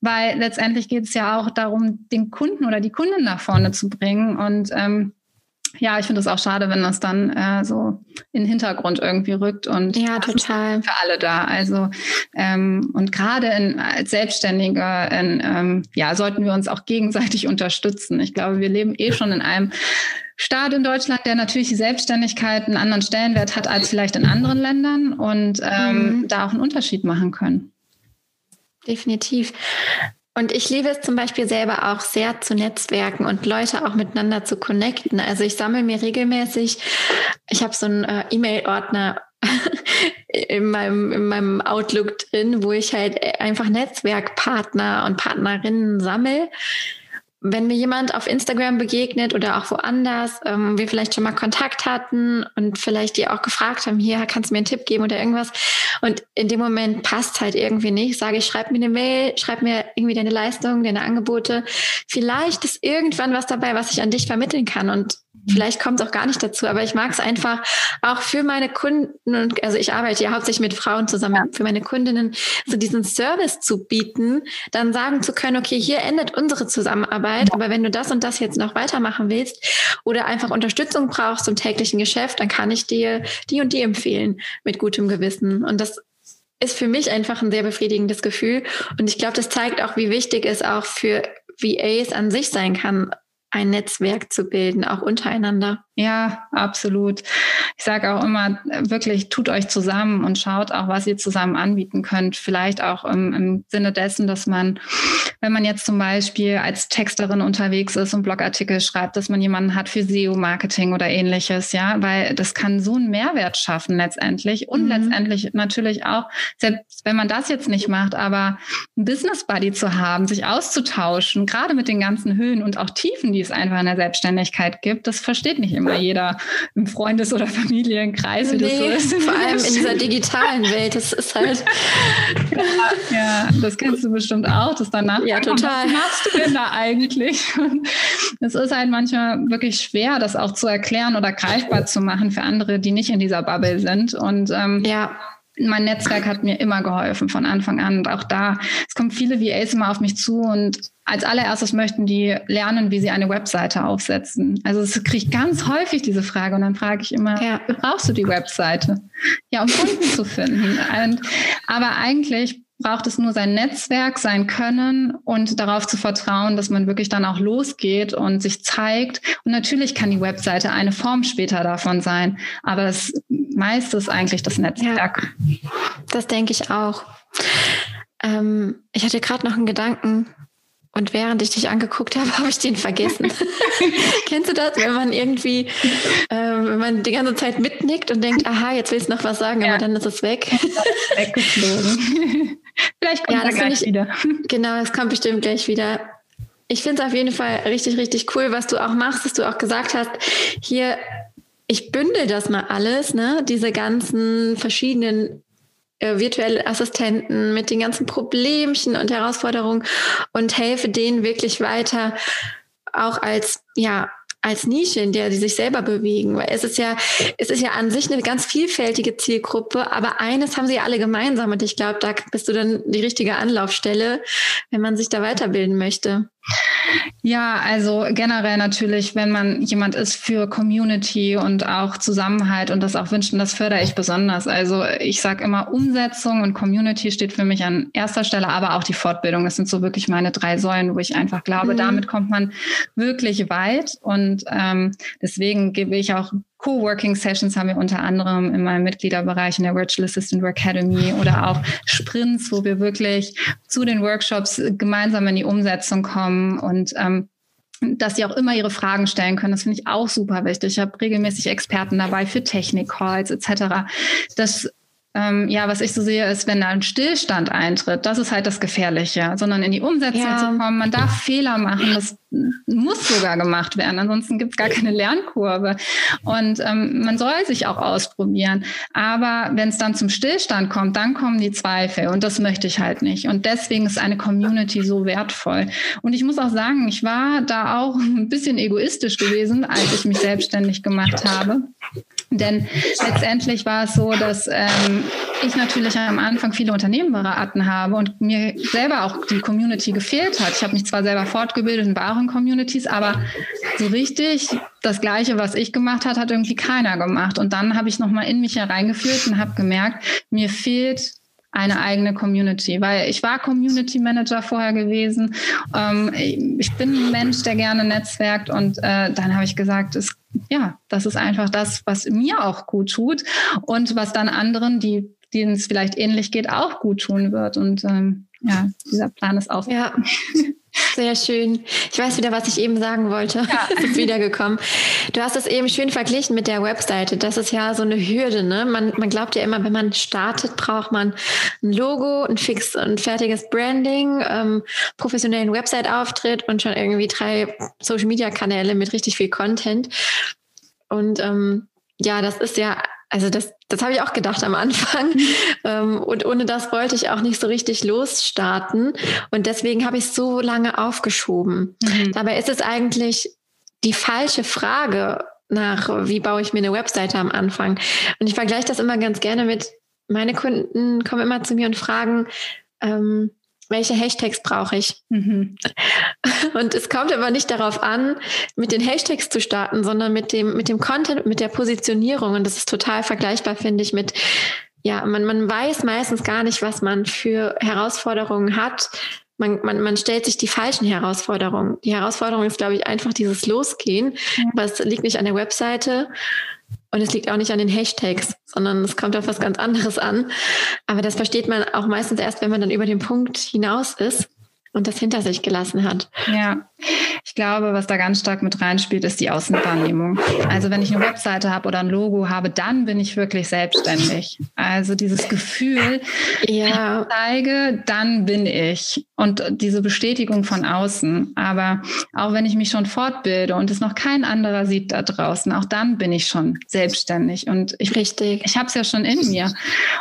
weil letztendlich geht es ja auch darum, den Kunden oder die Kunden nach vorne zu bringen und ähm, ja, ich finde es auch schade, wenn das dann äh, so in den Hintergrund irgendwie rückt und ja, total für alle da. Also ähm, und gerade als Selbstständige in, ähm, ja, sollten wir uns auch gegenseitig unterstützen. Ich glaube, wir leben eh schon in einem Staat in Deutschland, der natürlich die Selbstständigkeit einen anderen Stellenwert hat als vielleicht in anderen Ländern und ähm, mhm. da auch einen Unterschied machen können. Definitiv. Und ich liebe es zum Beispiel selber auch sehr zu netzwerken und Leute auch miteinander zu connecten. Also ich sammle mir regelmäßig, ich habe so einen äh, E-Mail-Ordner in meinem, in meinem Outlook drin, wo ich halt einfach Netzwerkpartner und Partnerinnen sammle wenn mir jemand auf Instagram begegnet oder auch woanders, ähm, wir vielleicht schon mal Kontakt hatten und vielleicht die auch gefragt haben, hier kannst du mir einen Tipp geben oder irgendwas. Und in dem Moment passt halt irgendwie nicht, sage ich, schreib mir eine Mail, schreib mir irgendwie deine Leistung, deine Angebote. Vielleicht ist irgendwann was dabei, was ich an dich vermitteln kann. Und vielleicht kommt es auch gar nicht dazu, aber ich mag es einfach auch für meine Kunden und also ich arbeite ja hauptsächlich mit Frauen zusammen, für meine Kundinnen so diesen Service zu bieten, dann sagen zu können, okay, hier endet unsere Zusammenarbeit, aber wenn du das und das jetzt noch weitermachen willst oder einfach Unterstützung brauchst im täglichen Geschäft, dann kann ich dir die und die empfehlen mit gutem Gewissen. Und das ist für mich einfach ein sehr befriedigendes Gefühl. Und ich glaube, das zeigt auch, wie wichtig es auch für VAs an sich sein kann, ein Netzwerk zu bilden, auch untereinander. Ja, absolut. Ich sage auch immer, wirklich tut euch zusammen und schaut auch, was ihr zusammen anbieten könnt. Vielleicht auch im, im Sinne dessen, dass man, wenn man jetzt zum Beispiel als Texterin unterwegs ist und Blogartikel schreibt, dass man jemanden hat für SEO-Marketing oder ähnliches, ja, weil das kann so einen Mehrwert schaffen letztendlich und mhm. letztendlich natürlich auch, selbst wenn man das jetzt nicht macht, aber ein Business Buddy zu haben, sich auszutauschen, gerade mit den ganzen Höhen und auch Tiefen, die es einfach in der Selbstständigkeit gibt, das versteht nicht immer jeder im Freundes- oder Familienkreis, wie nee, das so ist. Vor allem in dieser digitalen Welt, das ist halt. ja, ja, das kennst du bestimmt auch, das danach. Ja, total. Was machst du denn da eigentlich? Es ist halt manchmal wirklich schwer, das auch zu erklären oder greifbar zu machen für andere, die nicht in dieser Bubble sind. Und ähm, ja mein Netzwerk hat mir immer geholfen von Anfang an. Und auch da, es kommen viele VAs immer auf mich zu und als allererstes möchten die lernen, wie sie eine Webseite aufsetzen. Also es kriege ich ganz häufig diese Frage und dann frage ich immer, ja. brauchst du die Webseite? Ja, um Kunden zu finden. Und, aber eigentlich braucht es nur sein Netzwerk, sein Können und darauf zu vertrauen, dass man wirklich dann auch losgeht und sich zeigt. Und natürlich kann die Webseite eine Form später davon sein, aber das meiste ist eigentlich das Netzwerk. Ja, das denke ich auch. Ähm, ich hatte gerade noch einen Gedanken. Und während ich dich angeguckt habe, habe ich den vergessen. Kennst du das, wenn man irgendwie, äh, wenn man die ganze Zeit mitnickt und denkt, aha, jetzt willst du noch was sagen, ja. aber dann ist es weg. Weggeflogen. Vielleicht kommt ja, das gleich ich, wieder. Genau, es kommt bestimmt gleich wieder. Ich finde es auf jeden Fall richtig, richtig cool, was du auch machst, dass du auch gesagt hast, hier, ich bündel das mal alles, ne? Diese ganzen verschiedenen äh, virtuelle Assistenten mit den ganzen Problemchen und Herausforderungen und helfe denen wirklich weiter, auch als, ja, als Nische, in der sie sich selber bewegen. Weil es ist ja, es ist ja an sich eine ganz vielfältige Zielgruppe, aber eines haben sie ja alle gemeinsam und ich glaube, da bist du dann die richtige Anlaufstelle, wenn man sich da weiterbilden möchte. Ja, also generell natürlich, wenn man jemand ist für Community und auch Zusammenhalt und das auch wünscht, und das fördere ich besonders. Also ich sage immer, Umsetzung und Community steht für mich an erster Stelle, aber auch die Fortbildung. Das sind so wirklich meine drei Säulen, wo ich einfach glaube, mhm. damit kommt man wirklich weit. Und ähm, deswegen gebe ich auch Coworking Sessions haben wir unter anderem in meinem Mitgliederbereich in der Virtual Assistant Academy oder auch Sprints, wo wir wirklich zu den Workshops gemeinsam in die Umsetzung kommen und ähm, dass sie auch immer ihre Fragen stellen können. Das finde ich auch super wichtig. Ich habe regelmäßig Experten dabei für Technik-Calls etc. Das ähm, ja, was ich so sehe, ist, wenn da ein Stillstand eintritt, das ist halt das Gefährliche, sondern in die Umsetzung ja. zu kommen. Man darf Fehler machen, das muss sogar gemacht werden, ansonsten gibt es gar keine Lernkurve. Und ähm, man soll sich auch ausprobieren. Aber wenn es dann zum Stillstand kommt, dann kommen die Zweifel und das möchte ich halt nicht. Und deswegen ist eine Community so wertvoll. Und ich muss auch sagen, ich war da auch ein bisschen egoistisch gewesen, als ich mich selbstständig gemacht habe. Denn letztendlich war es so, dass ähm, ich natürlich am Anfang viele Unternehmen beraten habe und mir selber auch die Community gefehlt hat. Ich habe mich zwar selber fortgebildet in wahren Communities, aber so richtig das Gleiche, was ich gemacht habe, hat irgendwie keiner gemacht. Und dann habe ich nochmal in mich hereingeführt und habe gemerkt, mir fehlt eine eigene Community, weil ich war Community Manager vorher gewesen. Ähm, ich bin ein Mensch, der gerne netzwerkt und äh, dann habe ich gesagt, es, ja, das ist einfach das, was mir auch gut tut und was dann anderen, die denen es vielleicht ähnlich geht, auch gut tun wird. Und ähm, ja, dieser Plan ist auf. Ja. Sehr schön. Ich weiß wieder, was ich eben sagen wollte. Ja. Ist wiedergekommen. Du hast es eben schön verglichen mit der Webseite. Das ist ja so eine Hürde. Ne? Man, man glaubt ja immer, wenn man startet, braucht man ein Logo, ein fix und fertiges Branding, ähm, professionellen Website-Auftritt und schon irgendwie drei Social-Media-Kanäle mit richtig viel Content. Und ähm, ja, das ist ja also das, das habe ich auch gedacht am Anfang. Ähm, und ohne das wollte ich auch nicht so richtig losstarten. Und deswegen habe ich es so lange aufgeschoben. Mhm. Dabei ist es eigentlich die falsche Frage nach, wie baue ich mir eine Webseite am Anfang. Und ich vergleiche das immer ganz gerne mit, meine Kunden kommen immer zu mir und fragen, ähm, welche Hashtags brauche ich? Mhm. Und es kommt aber nicht darauf an, mit den Hashtags zu starten, sondern mit dem, mit dem Content, mit der Positionierung. Und das ist total vergleichbar, finde ich, mit, ja, man, man weiß meistens gar nicht, was man für Herausforderungen hat. Man, man, man stellt sich die falschen Herausforderungen. Die Herausforderung ist, glaube ich, einfach dieses Losgehen. Es liegt nicht an der Webseite, und es liegt auch nicht an den Hashtags, sondern es kommt auf was ganz anderes an. Aber das versteht man auch meistens erst, wenn man dann über den Punkt hinaus ist und das hinter sich gelassen hat. Ja, ich glaube, was da ganz stark mit reinspielt, ist die Außenwahrnehmung. Also wenn ich eine Webseite habe oder ein Logo habe, dann bin ich wirklich selbstständig. Also dieses Gefühl, ja. ich zeige, dann bin ich. Und diese Bestätigung von außen. Aber auch wenn ich mich schon fortbilde und es noch kein anderer sieht da draußen, auch dann bin ich schon selbstständig. Und ich, Richtig. ich habe es ja schon in mir.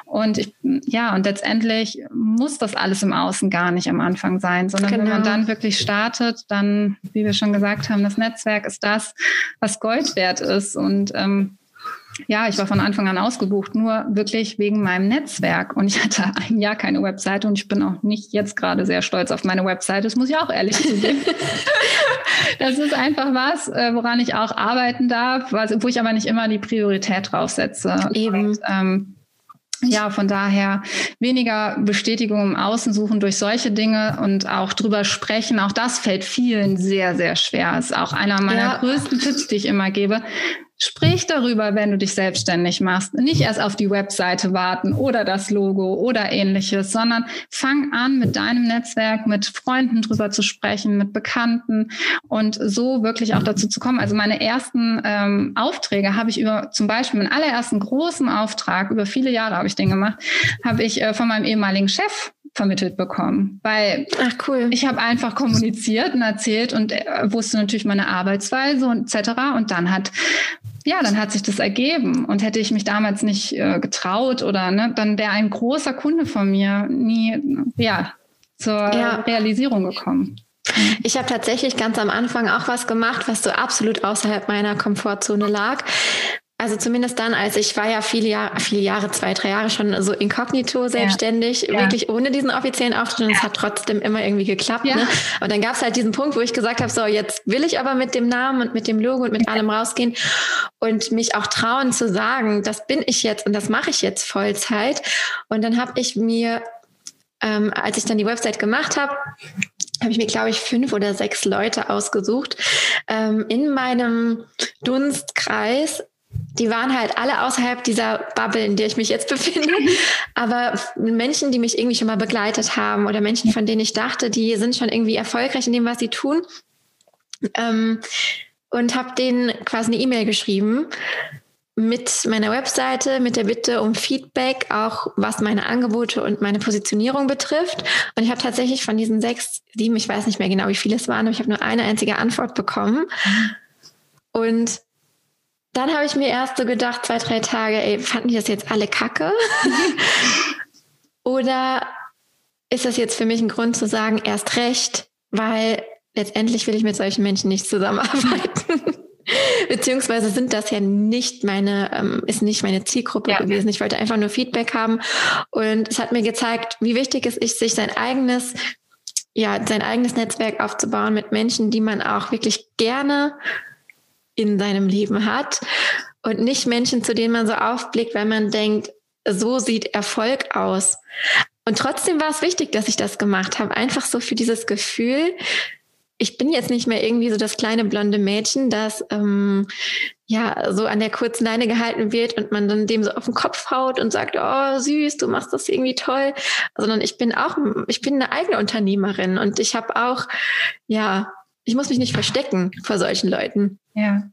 Und ich, ja, und letztendlich muss das alles im Außen gar nicht am Anfang sein, sondern genau. wenn man genau. dann wirklich startet, dann, wie wir schon gesagt haben, das Netzwerk ist das, was Gold wert ist. Und ähm, ja, ich war von Anfang an ausgebucht, nur wirklich wegen meinem Netzwerk. Und ich hatte ein Jahr keine Webseite und ich bin auch nicht jetzt gerade sehr stolz auf meine Webseite. Das muss ich auch ehrlich zugeben. das ist einfach was, äh, woran ich auch arbeiten darf, wo ich aber nicht immer die Priorität draufsetze. Eben. Und, ähm, ja, von daher weniger Bestätigung im Außen suchen durch solche Dinge und auch drüber sprechen. Auch das fällt vielen sehr, sehr schwer. Ist auch einer meiner ja. größten Tipps, die ich immer gebe. Sprich darüber, wenn du dich selbstständig machst. Nicht erst auf die Webseite warten oder das Logo oder ähnliches, sondern fang an, mit deinem Netzwerk, mit Freunden drüber zu sprechen, mit Bekannten und so wirklich auch dazu zu kommen. Also meine ersten ähm, Aufträge habe ich über zum Beispiel meinen allerersten großen Auftrag, über viele Jahre habe ich den gemacht, habe ich äh, von meinem ehemaligen Chef vermittelt bekommen. Weil Ach, cool. ich habe einfach kommuniziert und erzählt und äh, wusste natürlich meine Arbeitsweise und etc. Und dann hat ja, dann hat sich das ergeben. Und hätte ich mich damals nicht äh, getraut oder ne, dann wäre ein großer Kunde von mir nie ja, zur ja. Realisierung gekommen. Ich habe tatsächlich ganz am Anfang auch was gemacht, was so absolut außerhalb meiner Komfortzone lag. Also zumindest dann, als ich war ja viele Jahre, viele Jahre, zwei, drei Jahre schon so inkognito selbstständig, ja. wirklich ohne diesen offiziellen Auftritt. Und es hat trotzdem immer irgendwie geklappt. Ne? Und dann gab es halt diesen Punkt, wo ich gesagt habe, so jetzt will ich aber mit dem Namen und mit dem Logo und mit allem rausgehen und mich auch trauen zu sagen, das bin ich jetzt und das mache ich jetzt Vollzeit. Und dann habe ich mir, ähm, als ich dann die Website gemacht habe, habe ich mir, glaube ich, fünf oder sechs Leute ausgesucht ähm, in meinem Dunstkreis, die waren halt alle außerhalb dieser Bubble, in der ich mich jetzt befinde. Aber Menschen, die mich irgendwie schon mal begleitet haben oder Menschen, von denen ich dachte, die sind schon irgendwie erfolgreich in dem, was sie tun. Ähm, und habe denen quasi eine E-Mail geschrieben mit meiner Webseite, mit der Bitte um Feedback, auch was meine Angebote und meine Positionierung betrifft. Und ich habe tatsächlich von diesen sechs, sieben, ich weiß nicht mehr genau, wie viele es waren, aber ich habe nur eine einzige Antwort bekommen. Und dann habe ich mir erst so gedacht, zwei, drei Tage, ey, fanden die das jetzt alle kacke? Oder ist das jetzt für mich ein Grund zu sagen, erst recht, weil letztendlich will ich mit solchen Menschen nicht zusammenarbeiten. Beziehungsweise sind das ja nicht meine, ähm, ist nicht meine Zielgruppe ja. gewesen. Ich wollte einfach nur Feedback haben. Und es hat mir gezeigt, wie wichtig es ist, sich sein eigenes, ja, sein eigenes Netzwerk aufzubauen mit Menschen, die man auch wirklich gerne in seinem Leben hat. Und nicht Menschen, zu denen man so aufblickt, weil man denkt, so sieht Erfolg aus. Und trotzdem war es wichtig, dass ich das gemacht habe. Einfach so für dieses Gefühl, ich bin jetzt nicht mehr irgendwie so das kleine blonde Mädchen, das ähm, ja so an der kurzen Leine gehalten wird und man dann dem so auf den Kopf haut und sagt, oh süß, du machst das irgendwie toll, sondern ich bin auch, ich bin eine eigene Unternehmerin und ich habe auch, ja, ich muss mich nicht verstecken vor solchen Leuten. Ja.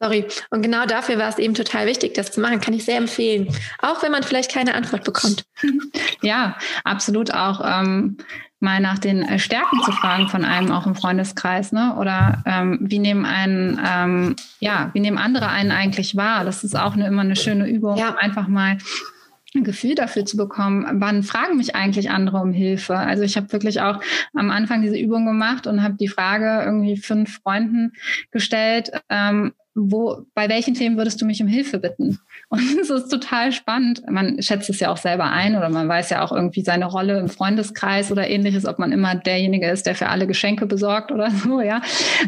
Sorry. Und genau dafür war es eben total wichtig, das zu machen. Kann ich sehr empfehlen. Auch wenn man vielleicht keine Antwort bekommt. Ja, absolut auch. Ähm, mal nach den äh, Stärken zu fragen von einem auch im Freundeskreis, ne? Oder ähm, wie nehmen einen, ähm, ja, wie nehmen andere einen eigentlich wahr? Das ist auch eine, immer eine schöne Übung, ja. einfach mal ein Gefühl dafür zu bekommen, wann fragen mich eigentlich andere um Hilfe? Also ich habe wirklich auch am Anfang diese Übung gemacht und habe die Frage irgendwie fünf Freunden gestellt, ähm, wo, bei welchen Themen würdest du mich um Hilfe bitten? Und es ist total spannend. Man schätzt es ja auch selber ein oder man weiß ja auch irgendwie seine Rolle im Freundeskreis oder ähnliches, ob man immer derjenige ist, der für alle Geschenke besorgt oder so, ja.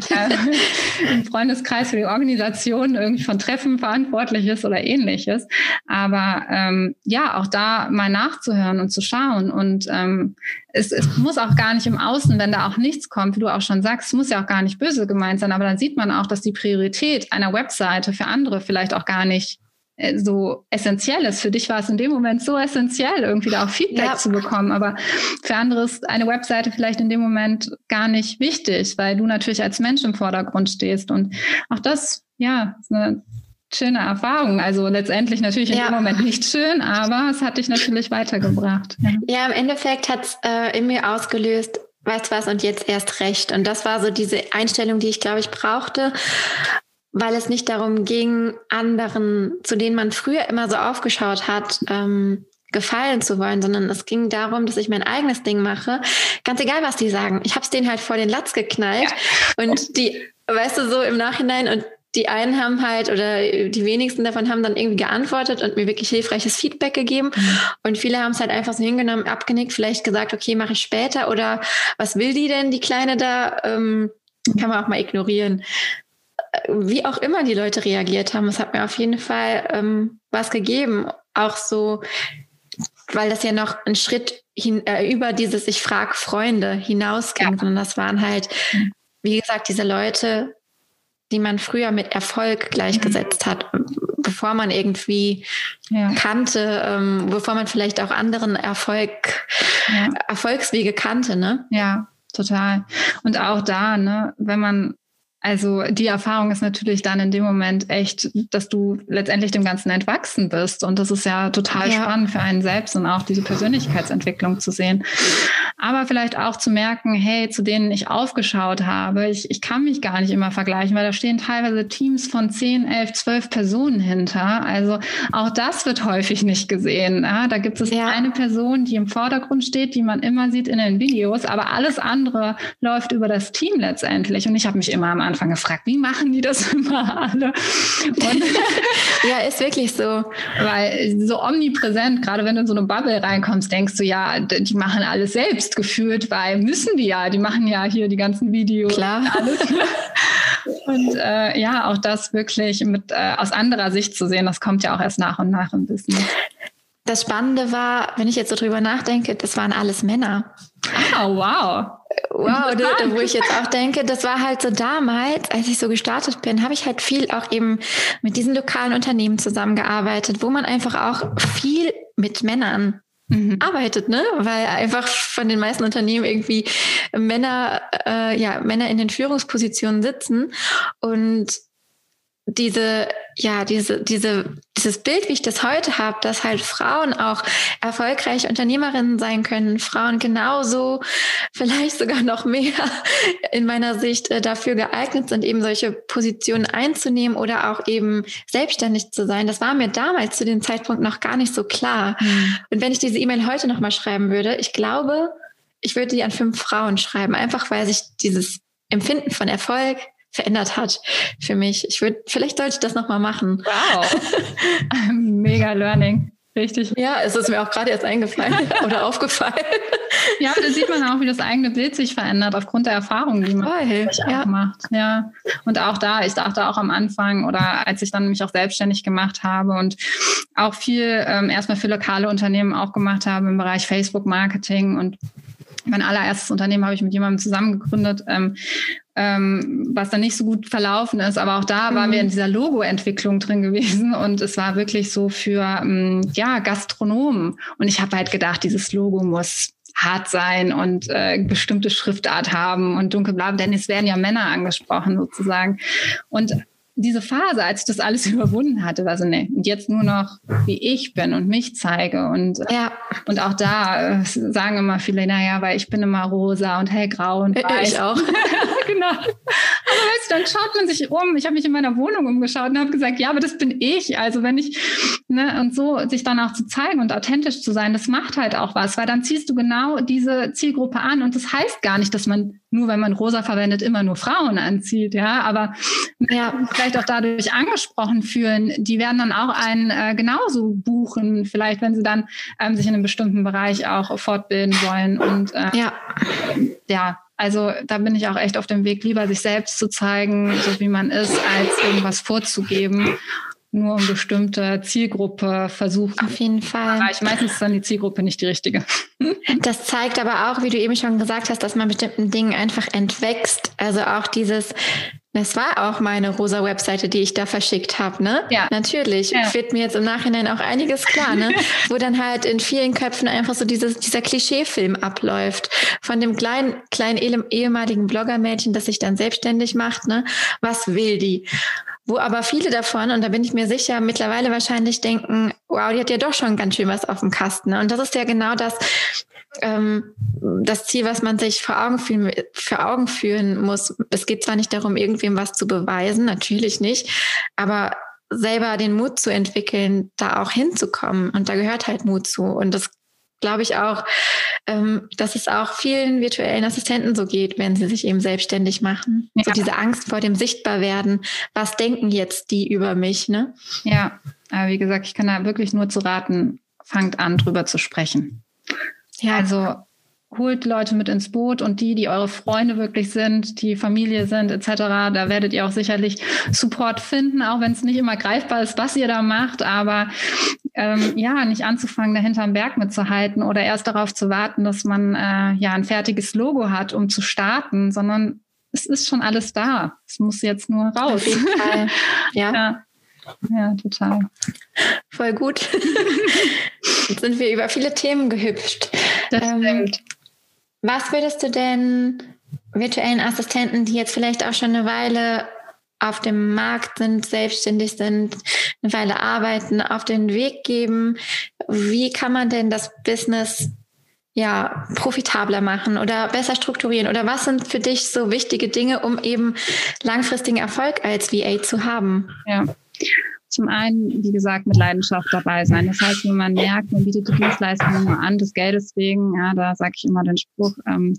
Äh, Im Freundeskreis für die Organisation irgendwie von Treffen verantwortlich ist oder ähnliches. Aber ähm, ja, auch da mal nachzuhören und zu schauen. Und ähm, es, es muss auch gar nicht im Außen, wenn da auch nichts kommt, wie du auch schon sagst, es muss ja auch gar nicht böse gemeint sein, aber dann sieht man auch, dass die Priorität einer Webseite für andere vielleicht auch gar nicht äh, so essentiell ist. Für dich war es in dem Moment so essentiell, irgendwie da auch Feedback ja. zu bekommen. Aber für andere ist eine Webseite vielleicht in dem Moment gar nicht wichtig, weil du natürlich als Mensch im Vordergrund stehst. Und auch das, ja, ist eine schöne Erfahrung. Also letztendlich natürlich in ja. dem Moment nicht schön, aber es hat dich natürlich weitergebracht. Ja, ja im Endeffekt hat es äh, in mir ausgelöst, weißt was, und jetzt erst recht. Und das war so diese Einstellung, die ich, glaube ich, brauchte weil es nicht darum ging, anderen, zu denen man früher immer so aufgeschaut hat, ähm, gefallen zu wollen, sondern es ging darum, dass ich mein eigenes Ding mache. Ganz egal, was die sagen. Ich habe es denen halt vor den Latz geknallt ja. und die, weißt du, so im Nachhinein und die einen haben halt oder die wenigsten davon haben dann irgendwie geantwortet und mir wirklich hilfreiches Feedback gegeben. Mhm. Und viele haben es halt einfach so hingenommen, abgenickt, vielleicht gesagt, okay, mache ich später oder was will die denn, die Kleine da? Ähm, kann man auch mal ignorieren wie auch immer die Leute reagiert haben, es hat mir auf jeden Fall ähm, was gegeben. Auch so, weil das ja noch ein Schritt hin, äh, über dieses Ich frag Freunde hinausging, ja. sondern das waren halt, wie gesagt, diese Leute, die man früher mit Erfolg gleichgesetzt hat, bevor man irgendwie ja. kannte, ähm, bevor man vielleicht auch anderen Erfolg, ja. Erfolgswege kannte, ne? Ja, total. Und auch da, ne, wenn man also die Erfahrung ist natürlich dann in dem Moment echt, dass du letztendlich dem Ganzen entwachsen bist. Und das ist ja total ja. spannend für einen selbst und auch diese Persönlichkeitsentwicklung zu sehen. Aber vielleicht auch zu merken, hey, zu denen ich aufgeschaut habe, ich, ich kann mich gar nicht immer vergleichen, weil da stehen teilweise Teams von 10, 11, 12 Personen hinter. Also auch das wird häufig nicht gesehen. Ja, da gibt es ja. eine Person, die im Vordergrund steht, die man immer sieht in den Videos, aber alles andere läuft über das Team letztendlich. Und ich habe mich immer am Anfang gefragt, wie machen die das immer alle? Ja, ist wirklich so. Weil so omnipräsent, gerade wenn du in so eine Bubble reinkommst, denkst du, ja, die machen alles selbst gefühlt, weil müssen die ja, die machen ja hier die ganzen Videos. Klar. Und, alles. und äh, ja, auch das wirklich mit äh, aus anderer Sicht zu sehen, das kommt ja auch erst nach und nach im Business. Das Spannende war, wenn ich jetzt so drüber nachdenke, das waren alles Männer. Ah, wow. Wow, wo ich jetzt auch denke, das war halt so damals, als ich so gestartet bin, habe ich halt viel auch eben mit diesen lokalen Unternehmen zusammengearbeitet, wo man einfach auch viel mit Männern mhm. arbeitet, ne? Weil einfach von den meisten Unternehmen irgendwie Männer, äh, ja, Männer in den Führungspositionen sitzen und diese, ja, diese, diese, dieses Bild, wie ich das heute habe, dass halt Frauen auch erfolgreich Unternehmerinnen sein können, Frauen genauso, vielleicht sogar noch mehr in meiner Sicht äh, dafür geeignet sind, eben solche Positionen einzunehmen oder auch eben selbstständig zu sein. Das war mir damals zu dem Zeitpunkt noch gar nicht so klar. Mhm. Und wenn ich diese E-Mail heute nochmal schreiben würde, ich glaube, ich würde die an fünf Frauen schreiben, einfach weil sich dieses Empfinden von Erfolg verändert hat für mich. Ich würde, vielleicht sollte ich das nochmal machen. Wow. Mega Learning. Richtig. Ja, es ist mir auch gerade erst eingefallen oder aufgefallen. Ja, da sieht man auch, wie das eigene Bild sich verändert aufgrund der Erfahrungen, die man Voll, ja. macht. Ja. Und auch da, ich dachte auch am Anfang oder als ich dann mich auch selbstständig gemacht habe und auch viel ähm, erstmal für lokale Unternehmen auch gemacht habe im Bereich Facebook Marketing und mein allererstes Unternehmen habe ich mit jemandem zusammen gegründet, ähm, ähm, was dann nicht so gut verlaufen ist. Aber auch da mhm. waren wir in dieser Logo-Entwicklung drin gewesen und es war wirklich so für ähm, ja Gastronomen. Und ich habe halt gedacht, dieses Logo muss hart sein und äh, bestimmte Schriftart haben und dunkelblau, denn es werden ja Männer angesprochen sozusagen. Und diese Phase, als ich das alles überwunden hatte, war so, nee, und jetzt nur noch, wie ich bin und mich zeige. Und, ja. und auch da äh, sagen immer viele, naja, weil ich bin immer rosa und hellgrau und weiß. Ich auch. genau. Aber weißt du, dann schaut man sich um. Ich habe mich in meiner Wohnung umgeschaut und habe gesagt, ja, aber das bin ich. Also wenn ich, ne, und so sich dann auch zu zeigen und authentisch zu sein, das macht halt auch was, weil dann ziehst du genau diese Zielgruppe an. Und das heißt gar nicht, dass man nur, wenn man rosa verwendet, immer nur Frauen anzieht, ja, aber ja, vielleicht auch dadurch angesprochen fühlen, die werden dann auch einen äh, genauso buchen, vielleicht wenn sie dann ähm, sich in einem bestimmten Bereich auch fortbilden wollen und äh, ja. ja, also da bin ich auch echt auf dem Weg, lieber sich selbst zu zeigen, so wie man ist, als irgendwas vorzugeben nur um bestimmte Zielgruppe versucht. Auf jeden Fall. Erreichen. Meistens ist dann die Zielgruppe nicht die richtige. Das zeigt aber auch, wie du eben schon gesagt hast, dass man bestimmten Dingen einfach entwächst. Also auch dieses, das war auch meine rosa Webseite, die ich da verschickt habe, ne? Ja. Natürlich. Ja. Wird mir jetzt im Nachhinein auch einiges klar, ne? Wo dann halt in vielen Köpfen einfach so dieses, dieser Klischeefilm abläuft. Von dem kleinen, kleinen ehemaligen Bloggermädchen, das sich dann selbstständig macht, ne? Was will die? Wo aber viele davon, und da bin ich mir sicher, mittlerweile wahrscheinlich denken, wow, die hat ja doch schon ganz schön was auf dem Kasten. Ne? Und das ist ja genau das, ähm, das Ziel, was man sich vor Augen, fühlen, vor Augen führen muss. Es geht zwar nicht darum, irgendwem was zu beweisen, natürlich nicht, aber selber den Mut zu entwickeln, da auch hinzukommen. Und da gehört halt Mut zu. Und das glaube ich auch, ähm, dass es auch vielen virtuellen Assistenten so geht, wenn sie sich eben selbstständig machen. Ja. So diese Angst vor dem Sichtbarwerden. Was denken jetzt die über mich? Ne? Ja, aber wie gesagt, ich kann da wirklich nur zu raten, fangt an, drüber zu sprechen. Ja. Also holt Leute mit ins Boot und die, die eure Freunde wirklich sind, die Familie sind, etc., da werdet ihr auch sicherlich Support finden, auch wenn es nicht immer greifbar ist, was ihr da macht, aber ähm, ja, nicht anzufangen, dahinter am Berg mitzuhalten oder erst darauf zu warten, dass man äh, ja ein fertiges Logo hat, um zu starten, sondern es ist schon alles da. Es muss jetzt nur raus. Ja. ja. Ja, total. Voll gut. Jetzt sind wir über viele Themen gehüpft. Das ähm, stimmt. Was würdest du denn virtuellen Assistenten, die jetzt vielleicht auch schon eine Weile auf dem Markt sind, selbstständig sind, eine Weile arbeiten, auf den Weg geben? Wie kann man denn das Business ja, profitabler machen oder besser strukturieren? Oder was sind für dich so wichtige Dinge, um eben langfristigen Erfolg als VA zu haben? Ja. Zum einen, wie gesagt, mit Leidenschaft dabei sein. Das heißt, wenn man merkt, man bietet die Dienstleistungen nur an, des Geldes wegen, ja, da sage ich immer den Spruch, ähm,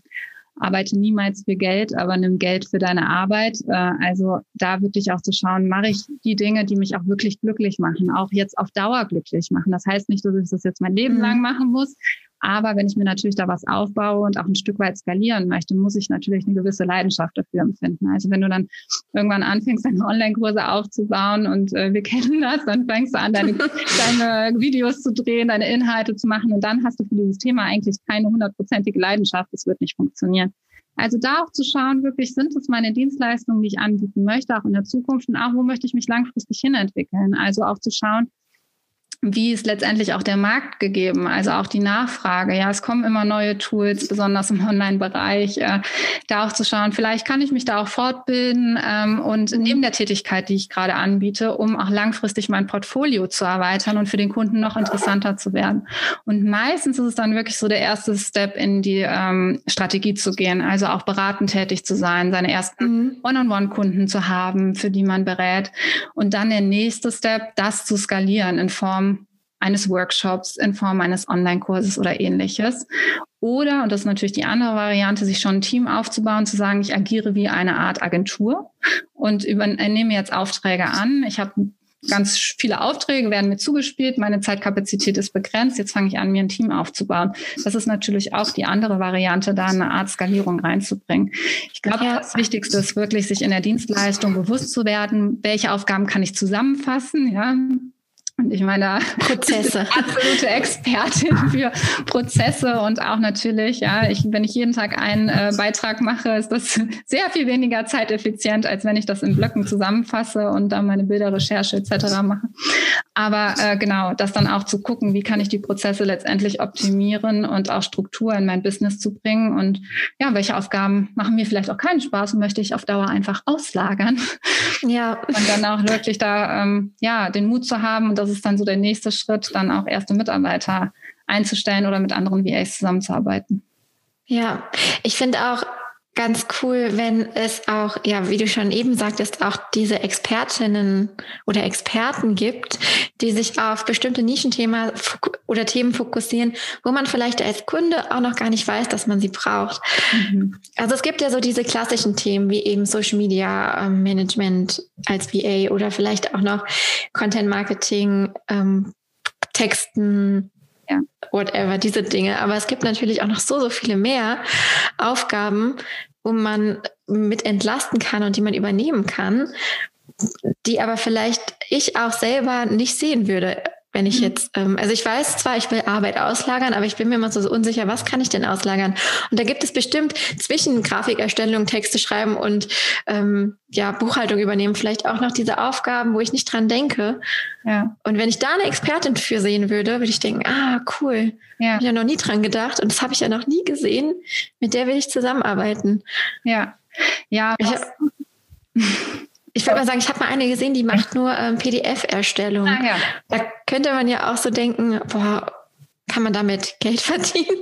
arbeite niemals für Geld, aber nimm Geld für deine Arbeit. Äh, also da wirklich auch zu schauen, mache ich die Dinge, die mich auch wirklich glücklich machen, auch jetzt auf Dauer glücklich machen. Das heißt nicht, dass ich das jetzt mein Leben mhm. lang machen muss, aber wenn ich mir natürlich da was aufbaue und auch ein Stück weit skalieren möchte, muss ich natürlich eine gewisse Leidenschaft dafür empfinden. Also wenn du dann irgendwann anfängst, deine Online-Kurse aufzubauen und äh, wir kennen das, dann fängst du an, deine, deine Videos zu drehen, deine Inhalte zu machen und dann hast du für dieses Thema eigentlich keine hundertprozentige Leidenschaft. Das wird nicht funktionieren. Also da auch zu schauen, wirklich sind es meine Dienstleistungen, die ich anbieten möchte, auch in der Zukunft und auch, wo möchte ich mich langfristig hinentwickeln. Also auch zu schauen, wie ist letztendlich auch der Markt gegeben, also auch die Nachfrage. Ja, es kommen immer neue Tools, besonders im Online-Bereich, äh, da auch zu schauen, vielleicht kann ich mich da auch fortbilden ähm, und neben der Tätigkeit, die ich gerade anbiete, um auch langfristig mein Portfolio zu erweitern und für den Kunden noch interessanter zu werden. Und meistens ist es dann wirklich so der erste Step in die ähm, Strategie zu gehen, also auch beratend tätig zu sein, seine ersten mhm. One-on-One-Kunden zu haben, für die man berät und dann der nächste Step, das zu skalieren in Form eines Workshops in Form eines Online-Kurses oder ähnliches. Oder, und das ist natürlich die andere Variante, sich schon ein Team aufzubauen, zu sagen, ich agiere wie eine Art Agentur und übernehme jetzt Aufträge an. Ich habe ganz viele Aufträge, werden mir zugespielt, meine Zeitkapazität ist begrenzt, jetzt fange ich an, mir ein Team aufzubauen. Das ist natürlich auch die andere Variante, da eine Art Skalierung reinzubringen. Ich glaube, ja. das Wichtigste ist wirklich, sich in der Dienstleistung bewusst zu werden, welche Aufgaben kann ich zusammenfassen, ja, und ich meine, Prozesse. absolute Expertin für Prozesse und auch natürlich, ja, ich, wenn ich jeden Tag einen äh, Beitrag mache, ist das sehr viel weniger zeiteffizient, als wenn ich das in Blöcken zusammenfasse und dann meine Bilderrecherche etc. mache. Aber äh, genau, das dann auch zu gucken, wie kann ich die Prozesse letztendlich optimieren und auch Struktur in mein Business zu bringen und ja, welche Aufgaben machen mir vielleicht auch keinen Spaß und möchte ich auf Dauer einfach auslagern. Ja. Und dann auch wirklich da ähm, ja den Mut zu haben und das ist dann so der nächste Schritt, dann auch erste Mitarbeiter einzustellen oder mit anderen VAs zusammenzuarbeiten. Ja, ich finde auch ganz cool, wenn es auch, ja, wie du schon eben sagtest, auch diese Expertinnen oder Experten gibt, die sich auf bestimmte Nischenthemen oder Themen fokussieren, wo man vielleicht als Kunde auch noch gar nicht weiß, dass man sie braucht. Mhm. Also es gibt ja so diese klassischen Themen wie eben Social Media ähm, Management als VA oder vielleicht auch noch Content Marketing, ähm, Texten, ja. whatever, diese Dinge. Aber es gibt natürlich auch noch so, so viele mehr Aufgaben, wo man mit entlasten kann und die man übernehmen kann, die aber vielleicht ich auch selber nicht sehen würde wenn ich mhm. jetzt, ähm, also ich weiß zwar, ich will Arbeit auslagern, aber ich bin mir immer so unsicher, was kann ich denn auslagern? Und da gibt es bestimmt zwischen Grafikerstellung, Texte schreiben und ähm, ja, Buchhaltung übernehmen, vielleicht auch noch diese Aufgaben, wo ich nicht dran denke. Ja. Und wenn ich da eine Expertin für sehen würde, würde ich denken, ah, cool. Ja. Hab ich ja noch nie dran gedacht und das habe ich ja noch nie gesehen. Mit der will ich zusammenarbeiten. Ja. Ja. Ich ich würde mal sagen, ich habe mal eine gesehen, die macht nur ähm, PDF-Erstellung. Ah, ja. Da könnte man ja auch so denken, boah, kann man damit Geld verdienen?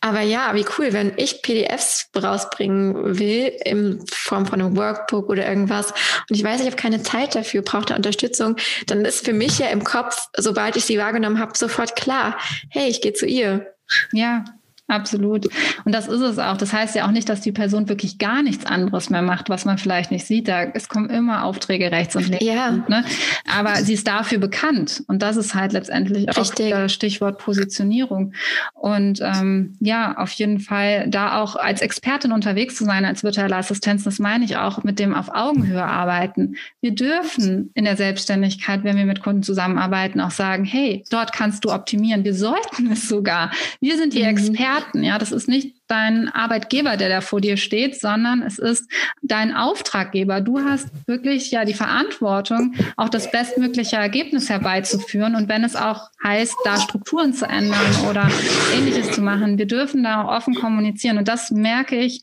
Aber ja, wie cool, wenn ich PDFs rausbringen will in Form von einem Workbook oder irgendwas und ich weiß, ich habe keine Zeit dafür, brauche da Unterstützung, dann ist für mich ja im Kopf, sobald ich sie wahrgenommen habe, sofort klar, hey, ich gehe zu ihr. Ja, Absolut. Und das ist es auch. Das heißt ja auch nicht, dass die Person wirklich gar nichts anderes mehr macht, was man vielleicht nicht sieht. Da, es kommen immer Aufträge rechts und links. Ja. Ne? Aber sie ist dafür bekannt. Und das ist halt letztendlich Richtig. auch Stichwort Positionierung. Und ähm, ja, auf jeden Fall da auch als Expertin unterwegs zu sein, als virtuelle Assistenz, das meine ich auch mit dem auf Augenhöhe arbeiten. Wir dürfen in der Selbstständigkeit, wenn wir mit Kunden zusammenarbeiten, auch sagen, hey, dort kannst du optimieren. Wir sollten es sogar. Wir sind die mhm. Experten Experten. Ja, das ist nicht dein Arbeitgeber, der da vor dir steht, sondern es ist dein Auftraggeber. Du hast wirklich ja die Verantwortung, auch das bestmögliche Ergebnis herbeizuführen. Und wenn es auch heißt, da Strukturen zu ändern oder ähnliches zu machen, wir dürfen da auch offen kommunizieren. Und das merke ich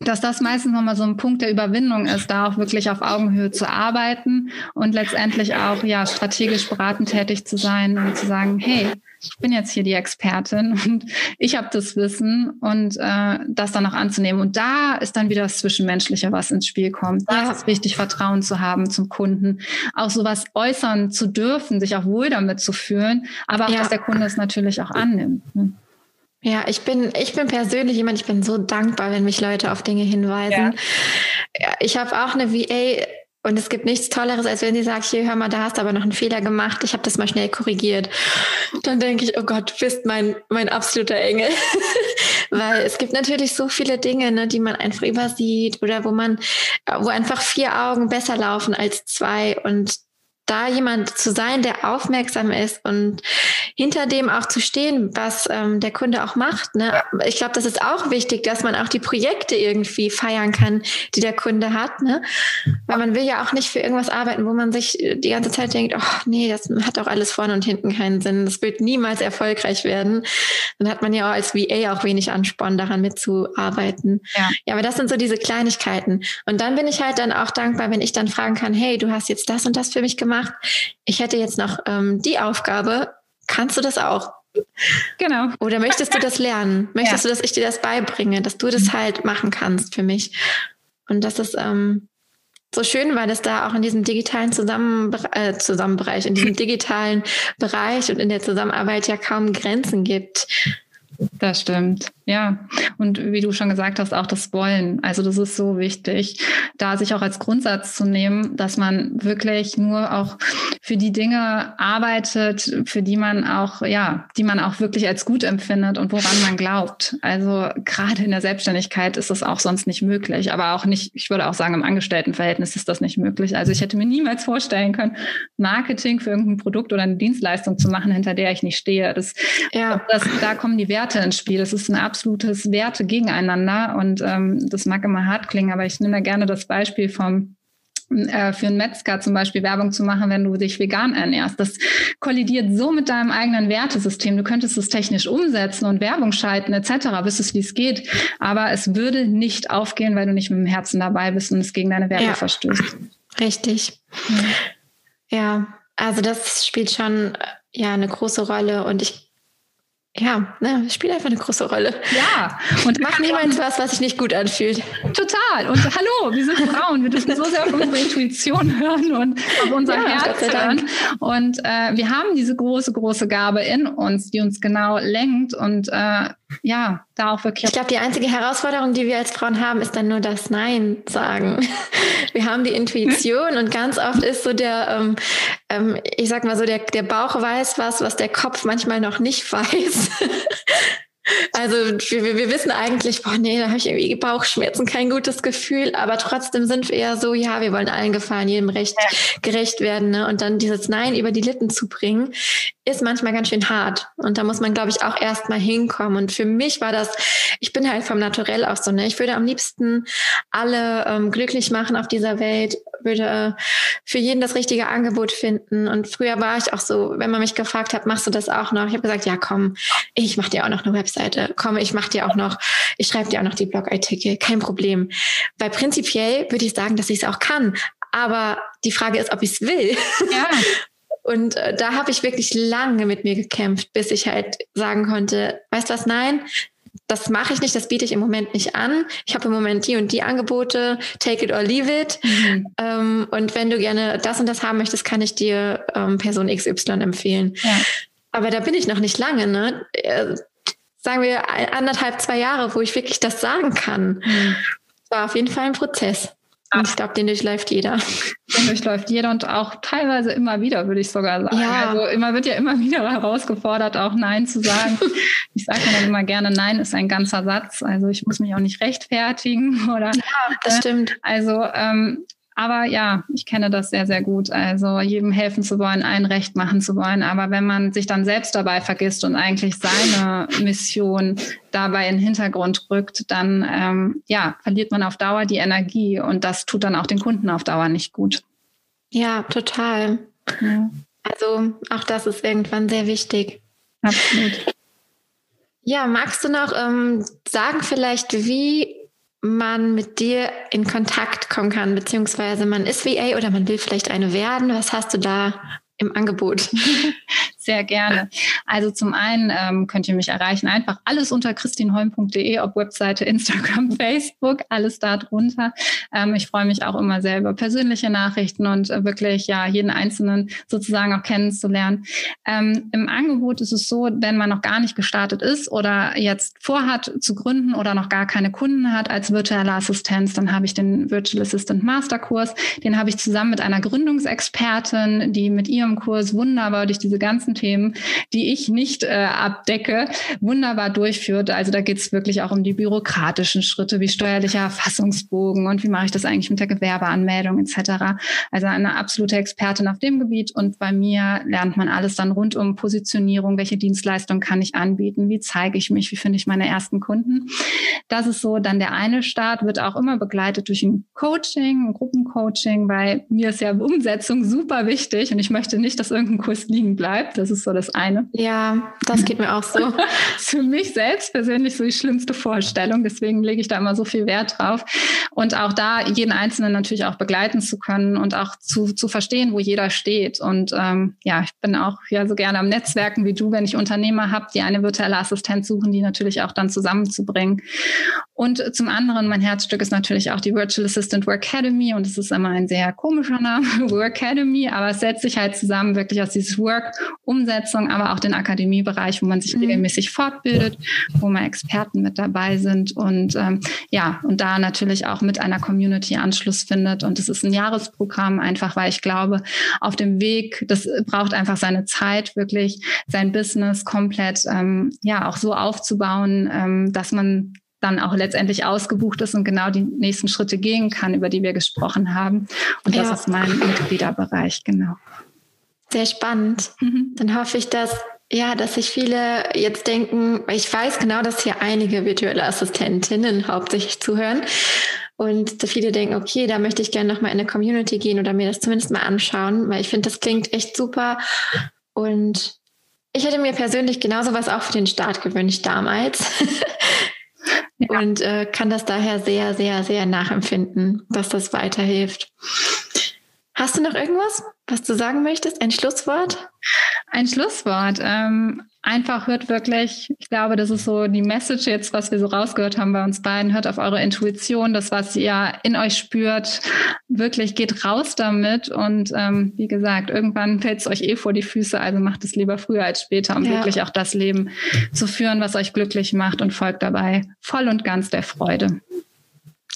dass das meistens nochmal so ein Punkt der Überwindung ist, da auch wirklich auf Augenhöhe zu arbeiten und letztendlich auch ja strategisch beratend tätig zu sein und zu sagen, hey, ich bin jetzt hier die Expertin und ich habe das Wissen und äh, das dann auch anzunehmen. Und da ist dann wieder das Zwischenmenschliche, was ins Spiel kommt. Da ist es wichtig, Vertrauen zu haben zum Kunden, auch sowas äußern zu dürfen, sich auch wohl damit zu fühlen, aber auch, ja. dass der Kunde es natürlich auch annimmt. Ne? Ja, ich bin, ich bin persönlich jemand, ich bin so dankbar, wenn mich Leute auf Dinge hinweisen. Ja. Ich habe auch eine VA und es gibt nichts Tolleres, als wenn sie sagt, hier, hör mal, da hast du aber noch einen Fehler gemacht, ich habe das mal schnell korrigiert. Dann denke ich, oh Gott, du bist mein, mein absoluter Engel. Weil es gibt natürlich so viele Dinge, ne, die man einfach übersieht oder wo man, wo einfach vier Augen besser laufen als zwei und da jemand zu sein, der aufmerksam ist und hinter dem auch zu stehen, was ähm, der Kunde auch macht. Ne? Ich glaube, das ist auch wichtig, dass man auch die Projekte irgendwie feiern kann, die der Kunde hat. Ne? Weil man will ja auch nicht für irgendwas arbeiten, wo man sich die ganze Zeit denkt, oh nee, das hat auch alles vorne und hinten keinen Sinn. Das wird niemals erfolgreich werden. Dann hat man ja auch als VA auch wenig Ansporn, daran mitzuarbeiten. Ja. ja, aber das sind so diese Kleinigkeiten. Und dann bin ich halt dann auch dankbar, wenn ich dann fragen kann, hey, du hast jetzt das und das für mich gemacht. Ich hätte jetzt noch ähm, die Aufgabe. Kannst du das auch? Genau. Oder möchtest du das lernen? Möchtest ja. du, dass ich dir das beibringe, dass du das halt machen kannst für mich? Und das ist ähm, so schön, weil es da auch in diesem digitalen Zusammen äh, Zusammenbereich, in diesem digitalen Bereich und in der Zusammenarbeit ja kaum Grenzen gibt. Das stimmt. Ja, und wie du schon gesagt hast, auch das Wollen. Also das ist so wichtig, da sich auch als Grundsatz zu nehmen, dass man wirklich nur auch für die Dinge arbeitet, für die man auch, ja, die man auch wirklich als gut empfindet und woran man glaubt. Also gerade in der Selbstständigkeit ist das auch sonst nicht möglich, aber auch nicht, ich würde auch sagen, im Angestelltenverhältnis ist das nicht möglich. Also ich hätte mir niemals vorstellen können, Marketing für irgendein Produkt oder eine Dienstleistung zu machen, hinter der ich nicht stehe. Das, ja. das, da kommen die Werte ins Spiel. Das ist eine absolutes Werte gegeneinander und ähm, das mag immer hart klingen, aber ich nehme da gerne das Beispiel vom äh, für einen Metzger zum Beispiel Werbung zu machen, wenn du dich vegan ernährst. Das kollidiert so mit deinem eigenen Wertesystem. Du könntest es technisch umsetzen und Werbung schalten etc., wüsstest, wie es geht. Aber es würde nicht aufgehen, weil du nicht mit dem Herzen dabei bist und es gegen deine Werte ja. verstößt. Richtig. Ja. ja, also das spielt schon ja eine große Rolle und ich ja, ne, spielt einfach eine große Rolle. Ja. Und macht niemand was, was sich nicht gut anfühlt. Total. Und hallo, wir sind Frauen. Wir dürfen so sehr auf unsere Intuition hören und auf unser ja, Herz hören. Und äh, wir haben diese große, große Gabe in uns, die uns genau lenkt und äh, ja, da auch wirklich. Ich glaube, die einzige Herausforderung, die wir als Frauen haben, ist dann nur das Nein sagen. Wir haben die Intuition und ganz oft ist so der, ähm, ähm, ich sag mal so, der, der Bauch weiß was, was der Kopf manchmal noch nicht weiß. Also wir, wir wissen eigentlich, boah, nee, da habe ich irgendwie Bauchschmerzen, kein gutes Gefühl, aber trotzdem sind wir eher so, ja, wir wollen allen gefallen, jedem Recht ja. gerecht werden. Ne? Und dann dieses Nein über die Lippen zu bringen, ist manchmal ganz schön hart. Und da muss man, glaube ich, auch erst mal hinkommen. Und für mich war das, ich bin halt vom Naturell auch so, ne? Ich würde am liebsten alle ähm, glücklich machen auf dieser Welt, würde für jeden das richtige Angebot finden. Und früher war ich auch so, wenn man mich gefragt hat, machst du das auch noch? Ich habe gesagt, ja, komm, ich mache dir auch noch eine Webseite. Komm, ich mache dir auch noch, ich schreibe dir auch noch die Blogartikel. Kein Problem. Weil prinzipiell würde ich sagen, dass ich es auch kann. Aber die Frage ist, ob ich es will. Ja. Und äh, da habe ich wirklich lange mit mir gekämpft, bis ich halt sagen konnte, weißt du was, nein, das mache ich nicht, das biete ich im Moment nicht an. Ich habe im Moment die und die Angebote, take it or leave it. Mhm. Ähm, und wenn du gerne das und das haben möchtest, kann ich dir ähm, Person XY empfehlen. Ja. Aber da bin ich noch nicht lange, ne? Äh, sagen wir anderthalb, zwei Jahre, wo ich wirklich das sagen kann. Mhm. War auf jeden Fall ein Prozess. Und ich glaube, den durchläuft jeder. Den durchläuft jeder und auch teilweise immer wieder, würde ich sogar sagen. Ja. Also immer wird ja immer wieder herausgefordert, auch Nein zu sagen. ich sage dann immer gerne, Nein ist ein ganzer Satz. Also ich muss mich auch nicht rechtfertigen oder. Ja, das stimmt. Also ähm, aber ja, ich kenne das sehr, sehr gut. Also jedem helfen zu wollen, allen recht machen zu wollen. Aber wenn man sich dann selbst dabei vergisst und eigentlich seine Mission dabei in den Hintergrund rückt, dann ähm, ja, verliert man auf Dauer die Energie und das tut dann auch den Kunden auf Dauer nicht gut. Ja, total. Ja. Also auch das ist irgendwann sehr wichtig. Absolut. Ja, magst du noch ähm, sagen vielleicht, wie man mit dir in Kontakt kommen kann, beziehungsweise man ist VA oder man will vielleicht eine werden. Was hast du da im Angebot? Sehr gerne. Also zum einen ähm, könnt ihr mich erreichen, einfach alles unter christinholm.de, ob Webseite, Instagram, Facebook, alles da drunter. Ähm, ich freue mich auch immer sehr über persönliche Nachrichten und äh, wirklich ja jeden Einzelnen sozusagen auch kennenzulernen. Ähm, Im Angebot ist es so, wenn man noch gar nicht gestartet ist oder jetzt vorhat zu gründen oder noch gar keine Kunden hat als virtuelle Assistenz, dann habe ich den Virtual Assistant Masterkurs. Den habe ich zusammen mit einer Gründungsexpertin, die mit ihrem Kurs wunderbar durch diese ganzen ganzen Themen, die ich nicht äh, abdecke, wunderbar durchführt. Also da geht es wirklich auch um die bürokratischen Schritte wie steuerlicher Erfassungsbogen und wie mache ich das eigentlich mit der Gewerbeanmeldung etc. Also eine absolute Expertin auf dem Gebiet und bei mir lernt man alles dann rund um Positionierung, welche Dienstleistung kann ich anbieten, wie zeige ich mich, wie finde ich meine ersten Kunden. Das ist so dann der eine Start, wird auch immer begleitet durch ein Coaching, ein Gruppencoaching, weil mir ist ja Umsetzung super wichtig und ich möchte nicht, dass irgendein Kurs liegen bleibt. Das ist so das eine. Ja, das geht mir auch so. das ist für mich selbst persönlich so die schlimmste Vorstellung. Deswegen lege ich da immer so viel Wert drauf. Und auch da jeden Einzelnen natürlich auch begleiten zu können und auch zu, zu verstehen, wo jeder steht. Und ähm, ja, ich bin auch ja so gerne am Netzwerken wie du, wenn ich Unternehmer habe, die eine virtuelle Assistenz suchen, die natürlich auch dann zusammenzubringen. Und zum anderen, mein Herzstück ist natürlich auch die Virtual Assistant Work Academy und es ist immer ein sehr komischer Name, Work Academy, aber es setzt sich halt zusammen wirklich aus dieses Work, Umsetzung, aber auch den Akademiebereich, wo man sich mhm. regelmäßig fortbildet, wo mal Experten mit dabei sind und ähm, ja, und da natürlich auch mit einer Community Anschluss findet. Und es ist ein Jahresprogramm, einfach weil ich glaube, auf dem Weg, das braucht einfach seine Zeit, wirklich sein Business komplett ähm, ja auch so aufzubauen, ähm, dass man dann auch letztendlich ausgebucht ist und genau die nächsten Schritte gehen kann, über die wir gesprochen haben. Und das ja. ist mein Mitgliederbereich, genau. Sehr spannend. Mhm. Dann hoffe ich, dass ja, dass sich viele jetzt denken, ich weiß genau, dass hier einige virtuelle Assistentinnen hauptsächlich zuhören. Und viele denken, okay, da möchte ich gerne nochmal in eine Community gehen oder mir das zumindest mal anschauen, weil ich finde, das klingt echt super. Und ich hätte mir persönlich genauso was auch für den Start gewünscht damals. ja. Und äh, kann das daher sehr, sehr, sehr nachempfinden, dass das weiterhilft. Hast du noch irgendwas, was du sagen möchtest? Ein Schlusswort? Ein Schlusswort. Ähm, einfach hört wirklich, ich glaube, das ist so die Message jetzt, was wir so rausgehört haben bei uns beiden. Hört auf eure Intuition, das, was ihr in euch spürt. Wirklich geht raus damit. Und ähm, wie gesagt, irgendwann fällt es euch eh vor die Füße. Also macht es lieber früher als später, um ja. wirklich auch das Leben zu führen, was euch glücklich macht und folgt dabei voll und ganz der Freude.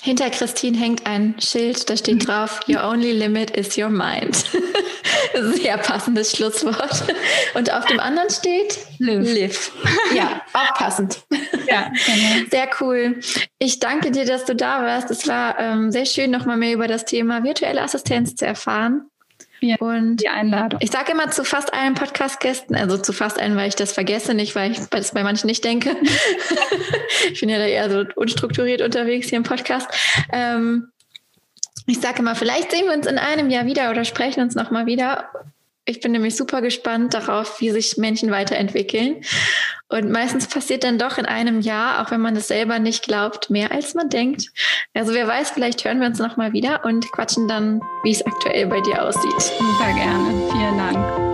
Hinter Christine hängt ein Schild, da steht drauf, Your only limit is your mind. Sehr passendes Schlusswort. Und auf dem anderen steht Live. Live. Ja, auch passend. Ja, genau. Sehr cool. Ich danke dir, dass du da warst. Es war ähm, sehr schön, nochmal mehr über das Thema virtuelle Assistenz zu erfahren. Ja, und die Einladung. Ich sage immer zu fast allen Podcast-Gästen, also zu fast allen, weil ich das vergesse, nicht weil ich das bei manchen nicht denke. ich bin ja da eher so unstrukturiert unterwegs hier im Podcast. Ähm, ich sage immer, vielleicht sehen wir uns in einem Jahr wieder oder sprechen uns nochmal wieder. Ich bin nämlich super gespannt darauf, wie sich Menschen weiterentwickeln. Und meistens passiert dann doch in einem Jahr, auch wenn man es selber nicht glaubt, mehr als man denkt. Also wer weiß, vielleicht hören wir uns nochmal wieder und quatschen dann, wie es aktuell bei dir aussieht. Super gerne. Vielen Dank.